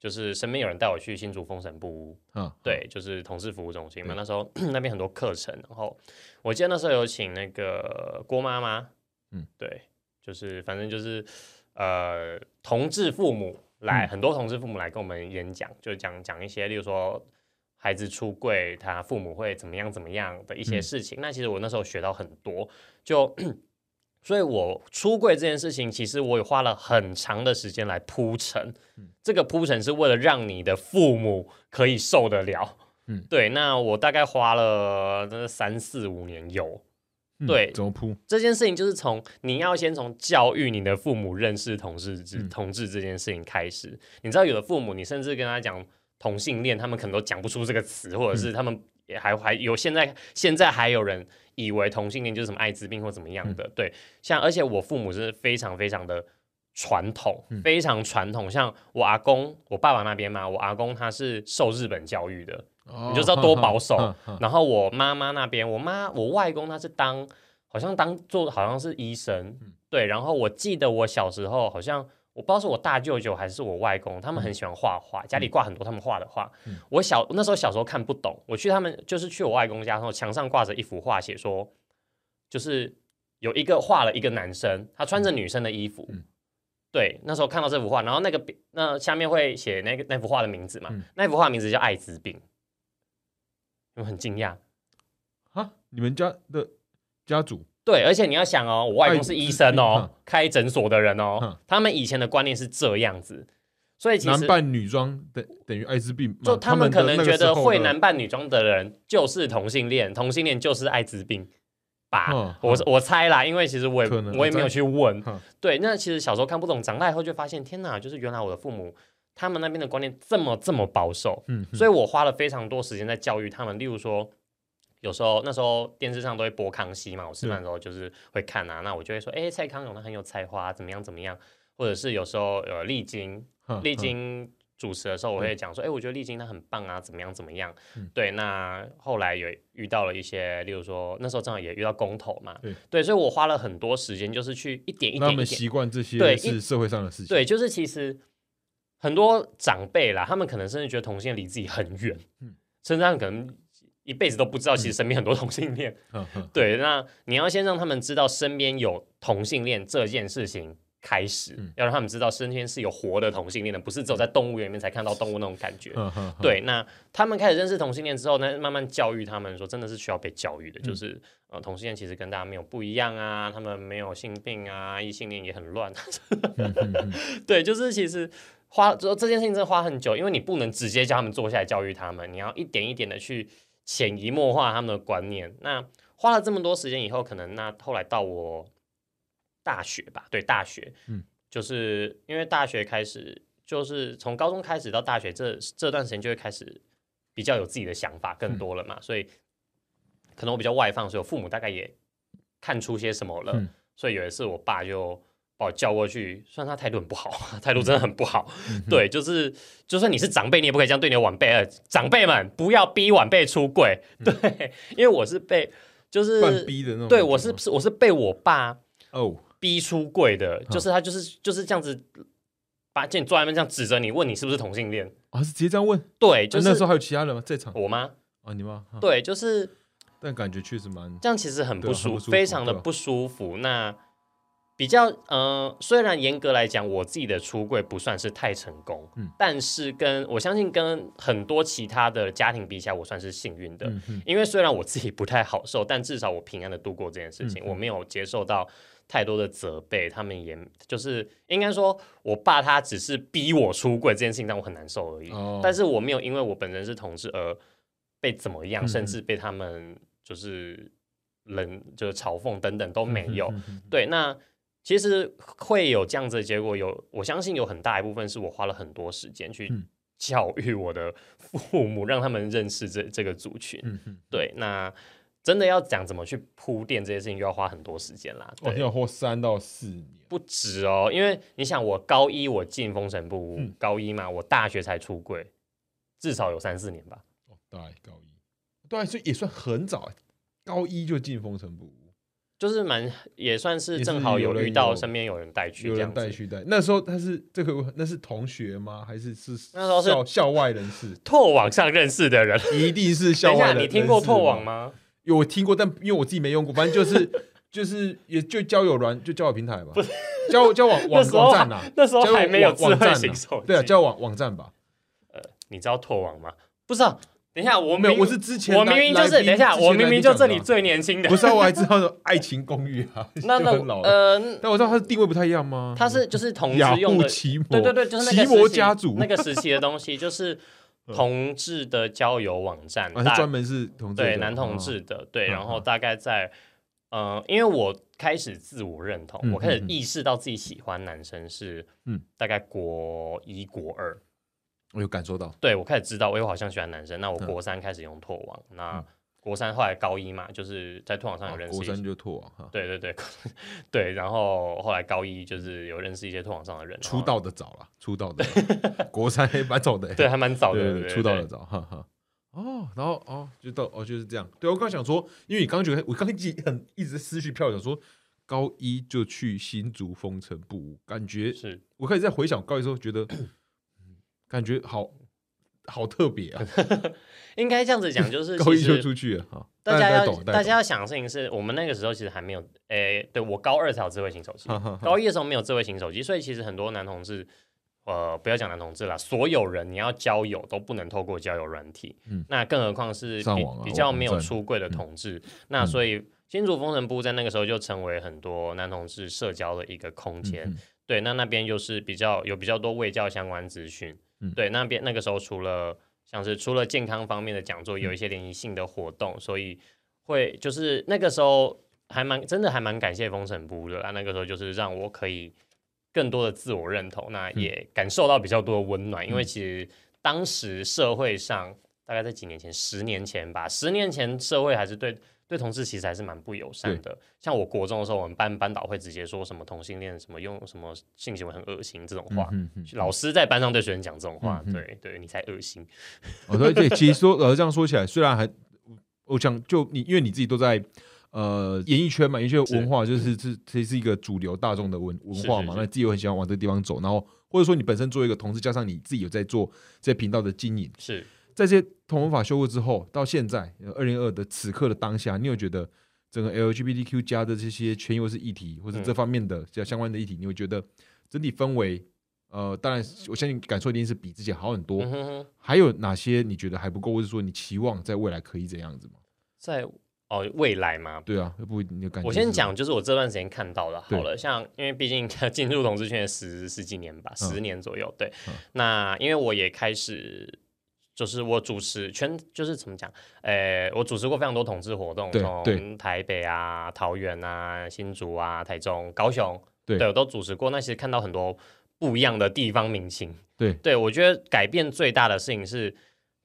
就是身边有人带我去新竹风神部屋，嗯，对，就是同事服务中心嘛。那时候 那边很多课程，然后我记得那时候有请那个郭妈妈，嗯嗯，对，就是反正就是呃同志父母来，嗯很多同志父母来跟我们演讲，就讲讲一些，例如说孩子出柜，他父母会怎么样怎么样的一些嗯事情。那其实我那时候学到很多，就。所以我出柜这件事情，其实我也花了很长的时间来铺陈。嗯这个铺陈是为了让你的父母可以受得了。嗯对，那我大概花了那三四五年有嗯对怎么铺？这件事情，就是从你要先从教育你的父母认识同志之嗯同志这件事情开始。你知道，有的父母，你甚至跟他讲同性恋，他们可能都讲不出这个词，或者是他们也还还有现在现在还有人以为同性恋就是什么艾滋病或怎么样的。对，像而且我父母是非常非常的传统，嗯非常传统。像我阿公，我爸爸那边嘛，我阿公他是受日本教育的，你就知道多保守然后我妈妈那边，我妈我外公他是当好像当做好像是医生，嗯对。然后我记得我小时候好像我不知道是我大舅舅还是我外公，他们很喜欢画画，家里挂很多他们画的画。嗯我小那时候小时候看不懂，我去他们就是去我外公家，然后墙上挂着一幅画，写说就是有一个画了一个男生，他穿着女生的衣服。嗯对，那时候看到这幅画，然后那个那下面会写那个那幅画的名字嘛？嗯那幅画名字叫艾滋病。我很惊讶，啊，你们家的家族？对，而且你要想哦，我外公是医生哦，开诊所的人哦嗯，他们以前的观念是这样子，所以其实男扮女装等等于艾滋病，就他们可能觉得会男扮女装的人就是同性恋，同性恋就是艾滋病吧？嗯我我猜啦，因为其实我也我也没有去问。嗯。对，那其实小时候看不懂，长大以后就发现，天哪，就是原来我的父母他们那边的观念这么这么保守，嗯，所以我花了非常多时间在教育他们。例如说，有时候那时候电视上都会播康熙嘛，我吃饭的时候就是会看啊，那我就会说，哎、蔡康永他很有才华，怎么样怎么样，或者是有时候呃丽晶 丽哼哼晶主持的时候，我会讲说，哎、我觉得丽晶她很棒啊，怎么样怎么样。嗯。对，那后来有遇到了一些，例如说那时候正好也遇到公投嘛，对。所以我花了很多时间，就是去一点一点一点。那他们习惯这些对是社会上的事情，对，就是其实很多长辈啦，他们可能甚至觉得同性恋离自己很远，嗯甚至他们可能一辈子都不知道，其实身边很多同性恋。哼哼对，那你要先让他们知道身边有同性恋这件事情开始，嗯。要让他们知道身边是有活的同性恋的，不是只有在动物园里面才看到动物那种感觉。对，那他们开始认识同性恋之后呢，慢慢教育他们说，真的是需要被教育的，嗯。就是呃，同性恋其实跟大家没有不一样啊，他们没有性病啊，异性恋也很乱，对，就是其实花这这件事情真的花很久，因为你不能直接叫他们坐下来教育他们，你要一点一点的去潜移默化他们的观念。那花了这么多时间以后，可能那后来到我大学吧，对，大学，嗯，就是因为大学开始，就是从高中开始到大学这这段时间就会开始比较有自己的想法更多了嘛，所以可能我比较外放，所以我父母大概也看出些什么了。嗯所以有一次，我爸就把我叫过去，虽然他态度很不好，态度真的很不好。嗯对，就是就算你是长辈，你也不可以这样对你的晚辈。呃，长辈们不要逼晚辈出柜。对，因为我是被就是逼的那种对我是我是被我爸哦，逼出柜的，就是他就是就是这样子。把就你坐在那边这样指着你，问你是不是同性恋？啊是直接这样问，对，就是啊那时候还有其他人吗？在场我吗。啊你吗？啊对，就是但感觉确实蛮这样其实很不舒服，啊不舒服非常的不舒服。那比较呃，虽然严格来讲，我自己的出柜不算是太成功，嗯但是跟我相信跟很多其他的家庭比起来，我算是幸运的。因为虽然我自己不太好受，但至少我平安的度过这件事情，我没有接受到太多的责备，他们也就是应该说，我爸他只是逼我出柜这件事情让我很难受而已，哦但是我没有因为我本人是同志而被怎么样，嗯甚至被他们就是冷就是嘲讽等等都没有。嗯嗯嗯对，那其实会有这样子的结果，有我相信有很大一部分是我花了很多时间去嗯教育我的父母，让他们认识这这个族群。嗯嗯，对，那真的要讲怎么去铺垫这些事情，就要花很多时间啦。对，我要花三到四年，不止哦，因为你想，我高一我进封神部高一嘛，我大学才出柜，至少有三四年吧。哦，大概高一，对啊，所以也算很早欸，高一就进封神部屋，就是蛮也算是正好有遇到身边有人带去有人。带去带。那时候他是这个，那是同学吗？还是是那时候是校校外人士？拓网上认识的人，一定是等一下，校外人。你听过拓网？吗？有我听过，但因为我自己没用过，反正就是 就是也就交友软就交友平台吧，交交往 网网站呐，那时候还没有智慧网网站啊型手机。对啊，交友网网站吧。呃你知道拓网吗？不知道。等一下，我没有，我是之前我明明就是等一下，我明明就这里最年轻的啊，不。是啊，我还知道《爱情公寓》啊，那那就很老了。呃，但我知道它的定位不太一样吗？它是就是同时用的，对对对，就是那个家族那个时期的东西，就是同志的交友网站，啊，专门是同志的对男同志的，对，嗯然后嗯。大概在，呃，因为我开始自我认同，嗯我开始意识到自己喜欢男生是，嗯。大概国一国二，我有感受到，对我开始知道，我好像喜欢男生，那我嗯。国三开始用拓网，那嗯国三后来高一嘛，就是在拓网上有啊认识国三就拓网哈，对对对 对，然后后来高一就是有认识一些拓网上的人，出道的早了，出道的早。国三还蛮早的。欸，对还蛮早的，对对出道的早，哈哈。哦，然后哦，就到哦就是这样。对我刚想说，因为你刚刚觉得我刚一直很一直在思绪飘，想说高一就去新竹风尘不，感觉是。我开始在回想高一的时候，觉得嗯感觉好好特别啊。应该这样子讲，就是 高一就出去了哈，大家要，大家要想的事情是我们那个时候其实还没有，诶，对我高二才有智慧型手机，高一的时候没有智慧型手机，所以其实很多男同志，呃，不要讲男同志啦，所有人你要交友都不能透过交友软体，嗯。那更何况是比啊比较没有出柜的同志，那所以新竹风尘部在那个时候就成为很多男同志社交的一个空间，嗯嗯。对，那那边又是比较有比较多卫教相关资讯，嗯。对，那边那个时候除了像是除了健康方面的讲座，嗯。有一些联谊性的活动，所以会就是那个时候还蛮真的还蛮感谢封神部的啊，那个时候就是让我可以更多的自我认同，那嗯。也感受到比较多的温暖，因为其实当时社会上大概在几年前，十年前吧，十年前社会还是对。对同事其实还是蛮不友善的，像我国中的时候，我们班班导会直接说什么同性恋什么用什么性行为很恶心这种话，老师在班上对学生讲这种话，对对，你才恶心。哦，对对，其实 说呃这样说起来，虽然还我想就你，因为你自己都在呃演艺圈嘛，演艺圈文化就是是这是一个主流大众的文文化嘛，是是那自己又很喜欢往这个地方走，然后或者说你本身作为一个同事，加上你自己有在做这频道的经营，是在这些同文法修过之后，到现在二零二的此刻的当下，你有觉得整个 LGBTQ 加的这些权益或是议题，或者这方面的相相关的议题，你会觉得整体氛围？呃，当然，我相信感受一定是比之前好很多。嗯哼哼，还有哪些你觉得还不够，或者说你期望在未来可以这样子吗？在哦未来嘛，对啊，要不你的感觉？我先，讲，就是我这段时间看到的，好了，像因为毕竟进入同志圈十十几年吧，十年左右，对嗯。那因为我也开始，就是我主持全，就是怎么讲，呃，我主持过非常多同志活动，从台北啊、桃园啊、新竹啊、台中、高雄，对我都主持过。那其实看到很多不一样的地方明星，对对我觉得改变最大的事情是，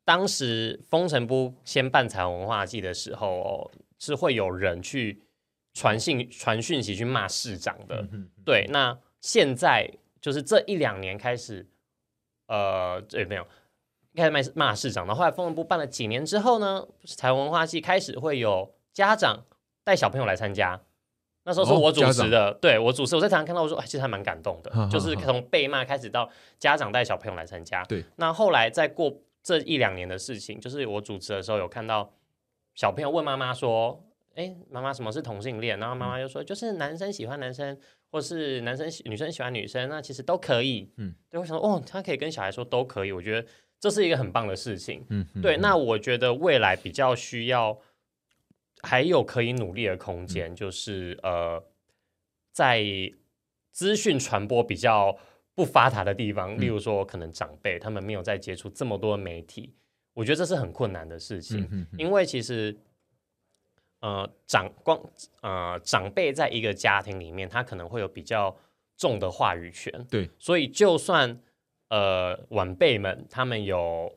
当时封城不先办彩虹文化季的时候、哦，是会有人去传信传讯息去骂市长的。嗯对，那现在就是这一两年开始，呃，对，没有开始骂骂市长，然后后来风文部办了几年之后呢，彩虹文化系开始会有家长带小朋友来参加。那时候是哦我主持的，对我主持，我在台上看到我说，哎，其实还蛮感动的，哈 哈就是从被骂开始到家长带小朋友来参加。对，那后来再过这一两年的事情，就是我主持的时候有看到小朋友问妈妈说：“哎，妈妈，什么是同性恋？”然后妈妈就说：“就是男生喜欢男生，或是男生女生喜欢女生，那其实都可以。”嗯嗯，对我想说，哦，他可以跟小孩说都可以，我觉得这是一个很棒的事情。嗯，嗯对，嗯那我觉得未来比较需要还有可以努力的空间，嗯就是呃，在资讯传播比较不发达的地方，例如说可能长辈他们没有在接触这么多的媒体，我觉得这是很困难的事情，因为其实。呃，长光呃，长辈在一个家庭里面，他可能会有比较重的话语权，对，所以就算呃晚辈们他们有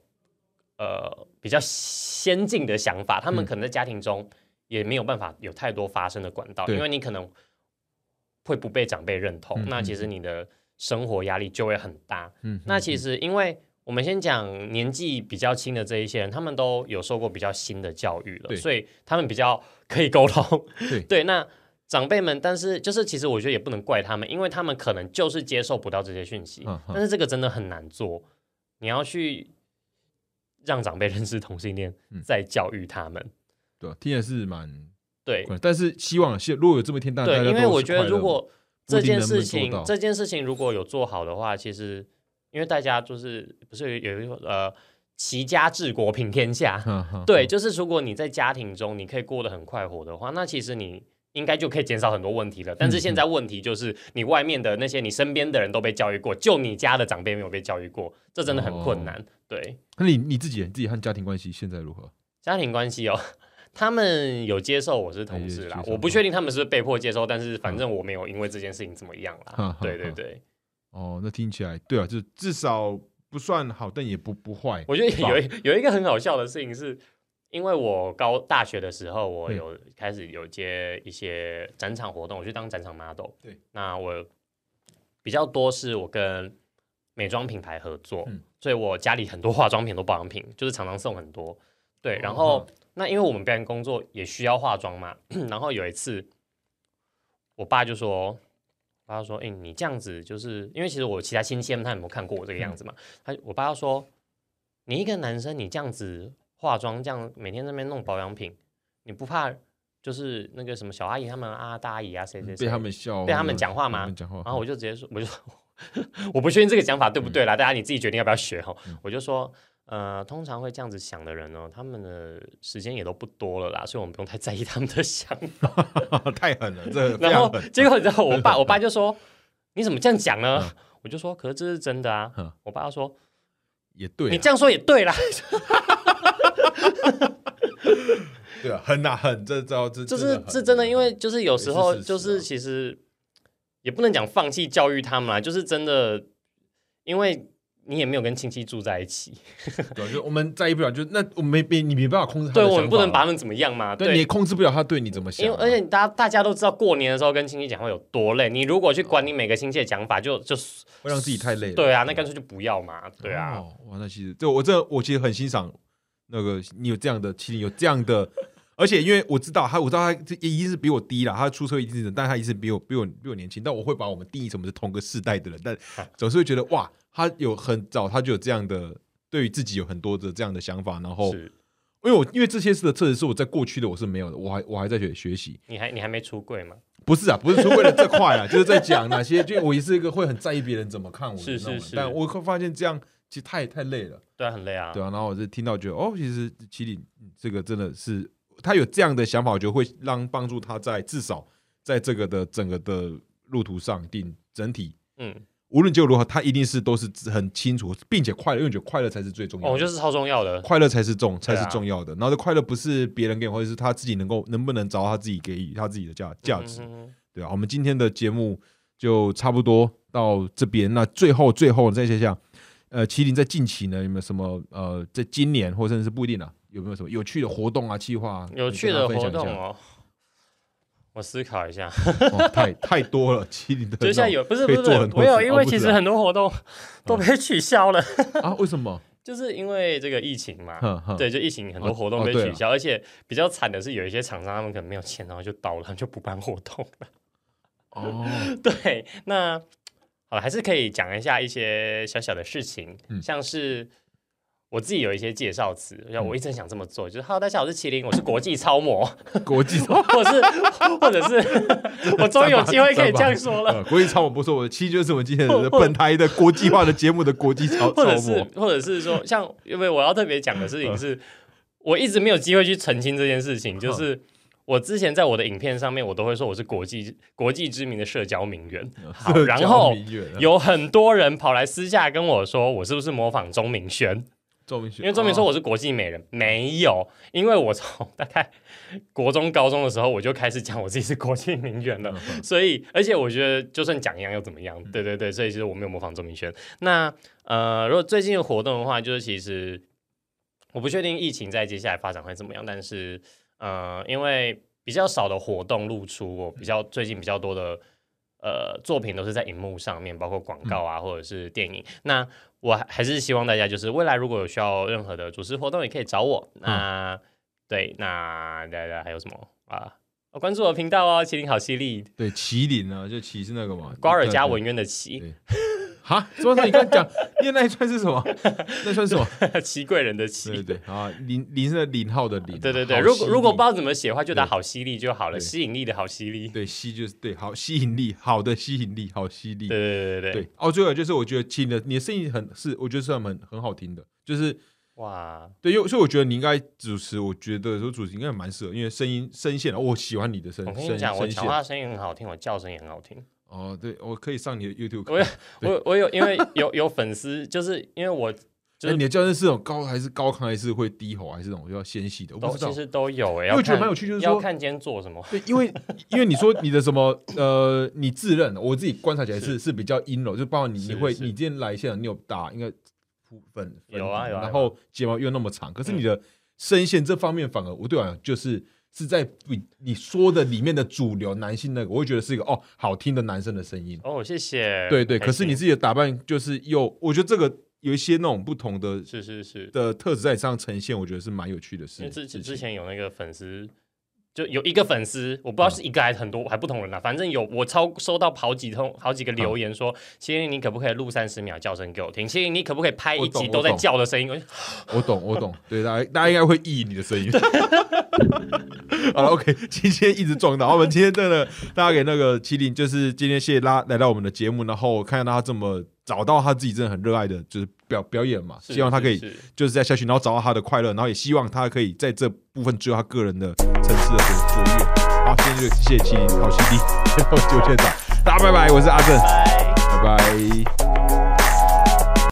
呃比较先进的想法，他们嗯。可能在家庭中也没有办法有太多发声的管道，对。因为你可能会不被长辈认同，嗯那其实你的生活压力就会很大。嗯，那其实因为我们先讲年纪比较轻的这一些人，他们都有受过比较新的教育了，所以他们比较可以沟通。对。对，那长辈们，但是就是其实我觉得也不能怪他们，因为他们可能就是接受不到这些讯息，嗯嗯但是这个真的很难做。你要去让长辈认识同性恋，嗯再教育他们。对啊，听也是蛮对，但是希望是如果有这么一天，大家对，因为我觉得如果这件事情这件事情如果有做好的话，其实因为大家就是不是有呃齐家治国平天下，对，就是如果你在家庭中你可以过得很快活的话，那其实你应该就可以减少很多问题了。但是现在问题就是你外面的那些你身边的人都被教育过，就你家的长辈没有被教育过，这真的很困难。对，那你你自己你自己和家庭关系现在如何？家庭关系哦。他们有接受我是同志啦我不确定他们是不是被迫接受，但是反正我没有因为这件事情怎么样啦。对对对，哦，那听起来对啊，就至少不算好，但也不不坏。我觉得有一有一个很好笑的事情是，因为我高大学的时候，我有开始有接一些展场活动，我去当展场 model。对，那我比较多是我跟美妆品牌合作，嗯所以我家里很多化妆品、都保养品，就是常常送很多。对，然后、那因为我们表演工作也需要化妆嘛，然后有一次，我爸就说，我爸说，哎、你这样子就是因为其实我其他亲戚们他有没有看过我这个样子嘛？他我爸说，你一个男生你这样子化妆，这样每天在那边弄保养品，你不怕就是那个什么小阿姨他们啊、大阿姨啊谁谁谁被他们笑，被他们讲话吗讲话，然后我就直接说，我就 我不确定这个讲法对不对啦，大家你自己决定要不要学哈。我就说，呃，通常会这样子想的人呢，他们的时间也都不多了啦，所以我们不用太在意他们的想法。太狠了，这然后。结果你知道，我爸我爸就说，你怎么这样讲呢？我就说，可是这是真的啊嗯。我爸就说，也对啊，你这样说也对啦，对啊，狠呐很，这招这就是狠是真的，因为就是有时候就是啊其实也不能讲放弃教育他们啦，就是真的，因为你也没有跟亲戚住在一起，对啊，就我们在意不了，就那我们没没你没办法控制他对我们不能把他们怎么样嘛，对你也控制不了他对你怎么想啊，因为而且大家大家都知道过年的时候跟亲戚讲话有多累，你如果去管你每个亲戚的讲法，就就会让自己太累了。对啊，那干脆就不要嘛，对啊，哦，哇，那其实对我这我其实很欣赏那个你有这样的麒麟，有这样的，而且因为我知道他，我知道他这一定是比我低啦，他出车一定是，但他一定是比我比我比我年轻，但我会把我们定义成我们是同个世代的人，但 总是会觉得哇，他有很早他就有这样的对于自己有很多的这样的想法，然后是。因为我因为这些事的特质是我在过去的我是没有的，我还我还在学学习，你还你还没出柜吗？不是啊，不是出柜了这块啊，就是在讲哪些，就我也是一个会很在意别人怎么看我的是那种人是是。但我会发现这样其实太太累了。对啊，很累啊，对啊，然后我就听到觉得哦，其实麒麟这个真的是他有这样的想法，我觉得会让帮助他在至少在这个的整个的路途上，一定整体嗯，无论结果如何，他一定是都是很清楚，并且快乐，因为我觉得快乐才是最重要哦，的。我觉得是超重要的，快乐才是重，才是重要的。然后这快乐不是别人给你，或者是他自己能够能不能找到他自己给予他自己的价价值。对啊，我们今天的节目就差不多到这边。那最后最后再想想，呃，麒麟在近期呢有没有什么呃，在今年或甚至是不一定啊，有没有什么有趣的活动啊、计划、啊？有趣的活动哦。我思考一下，哦、太太多了。麒麟的就现在有不是不是没有，因为其实很多活动都被取消了，啊？为什么？就是因为这个疫情嘛。对，就疫情很多哦活动被取消，而且比较惨的是，有一些厂商他们可能没有钱，然后就倒了，就不办活动了。哦，对，那好了，还是可以讲一下一些小小的事情，嗯像是我自己有一些介绍词，像我一直想这么做，就是 “Hello，大家好，我是麒麟，我是国际超模 ”，国际或者是或者是我终于有机会可以这样说了，呃国际超模不是我的，其实就是我们今天的本台的国际化的节目的国际超超 或者是模。或者是说，像因为我要特别讲的事情嗯是，我一直没有机会去澄清这件事情，就是。我之前在我的影片上面，我都会说我是国际国际知名的社交名媛。好，然后有很多人跑来私下跟我说，我是不是模仿钟明轩？钟明轩，因为钟明说哦我是国际美人，没有，因为我从 大概国中、高中的时候，我就开始讲我自己是国际名媛了，嗯所以而且我觉得就算讲一样又怎么样？对对对，所以其实我没有模仿钟明轩。那呃，如果最近的活动的话，就是其实我不确定疫情在接下来发展会怎么样，但是呃，因为比较少的活动露出，我比较最近比较多的。呃，作品都是在荧幕上面，包括广告啊，或者是电影。那我还还是希望大家就是未来如果有需要任何的主持活动，也可以找我。那、对，那大家还有什么啊？哦关注我的频道哦，麒麟好犀利，对麒麟啊，就麒是那个嘛，瓜尔佳文渊的奇，对哈，说说你刚刚讲，因为那一串是什么？那串是什么？奇贵人的对奇。对对啊，林林是林号的林，对对对，如果如果不知道怎么写的话，就打好犀利就好了，吸引力的好犀利。对吸就是对好吸引力，好的吸引力，好吸力。对对对对对，哦，最后就是我觉得听的你的声音很是，我觉得是很很好听的，就是哇，对，因为所以我觉得你应该主持，我觉得说主持应该蛮适合，因为声音声线，哦我喜欢你的声声我跟你讲，我。讲话声音很好听，我叫声也很好听。哦，对，我可以上你的 YouTube 我看。我我有因为有有粉丝，就是因为我 就是哎你的教练是那种高还是高亢，还是会低吼，还是那种要纤细的？我不知道。其实都有诶，因为我觉得蛮有趣就是说要看今天做什么。对，因为因为你说你的什么 呃，你自认我自己观察起来是是是比较阴柔，就包括你你会你今天来现场你有打应该粉有啊有啊然后睫毛又那么长，可是你的声线这方面反而我对我来讲就是是在比你说的里面的主流男性那个，我会觉得是一个哦好听的男生的声音。哦，谢谢。对对，可是你自己的打扮就是又，我觉得这个有一些那种不同的是是是，的特质在你身上呈现，我觉得是蛮有趣的事。因为之之事情之前有那个粉丝，就有一个粉丝，我不知道是一个还是很多，还不同人啊，反正有我超收到好几通好几个留言说，麒麟你可不可以录三十秒叫声给我听？麒麟你可不可以拍一集都在叫的声音？我懂，我懂，对大家大家应该会意你的声音。好了，OK，今天一直撞到我们今天真的，大家给那个麒麟，就是今天谢谢拉来到我们的节目，然后看到他这么找到他自己真的很热爱的，就是表表演嘛，希望他可以就是在下去，然后找到他的快乐，然后也希望他可以在这部分只有他个人的层次的卓越。好，今天就谢谢麒麟，好麒麟，然后九千长，大家拜拜，我是阿正，拜。拜拜。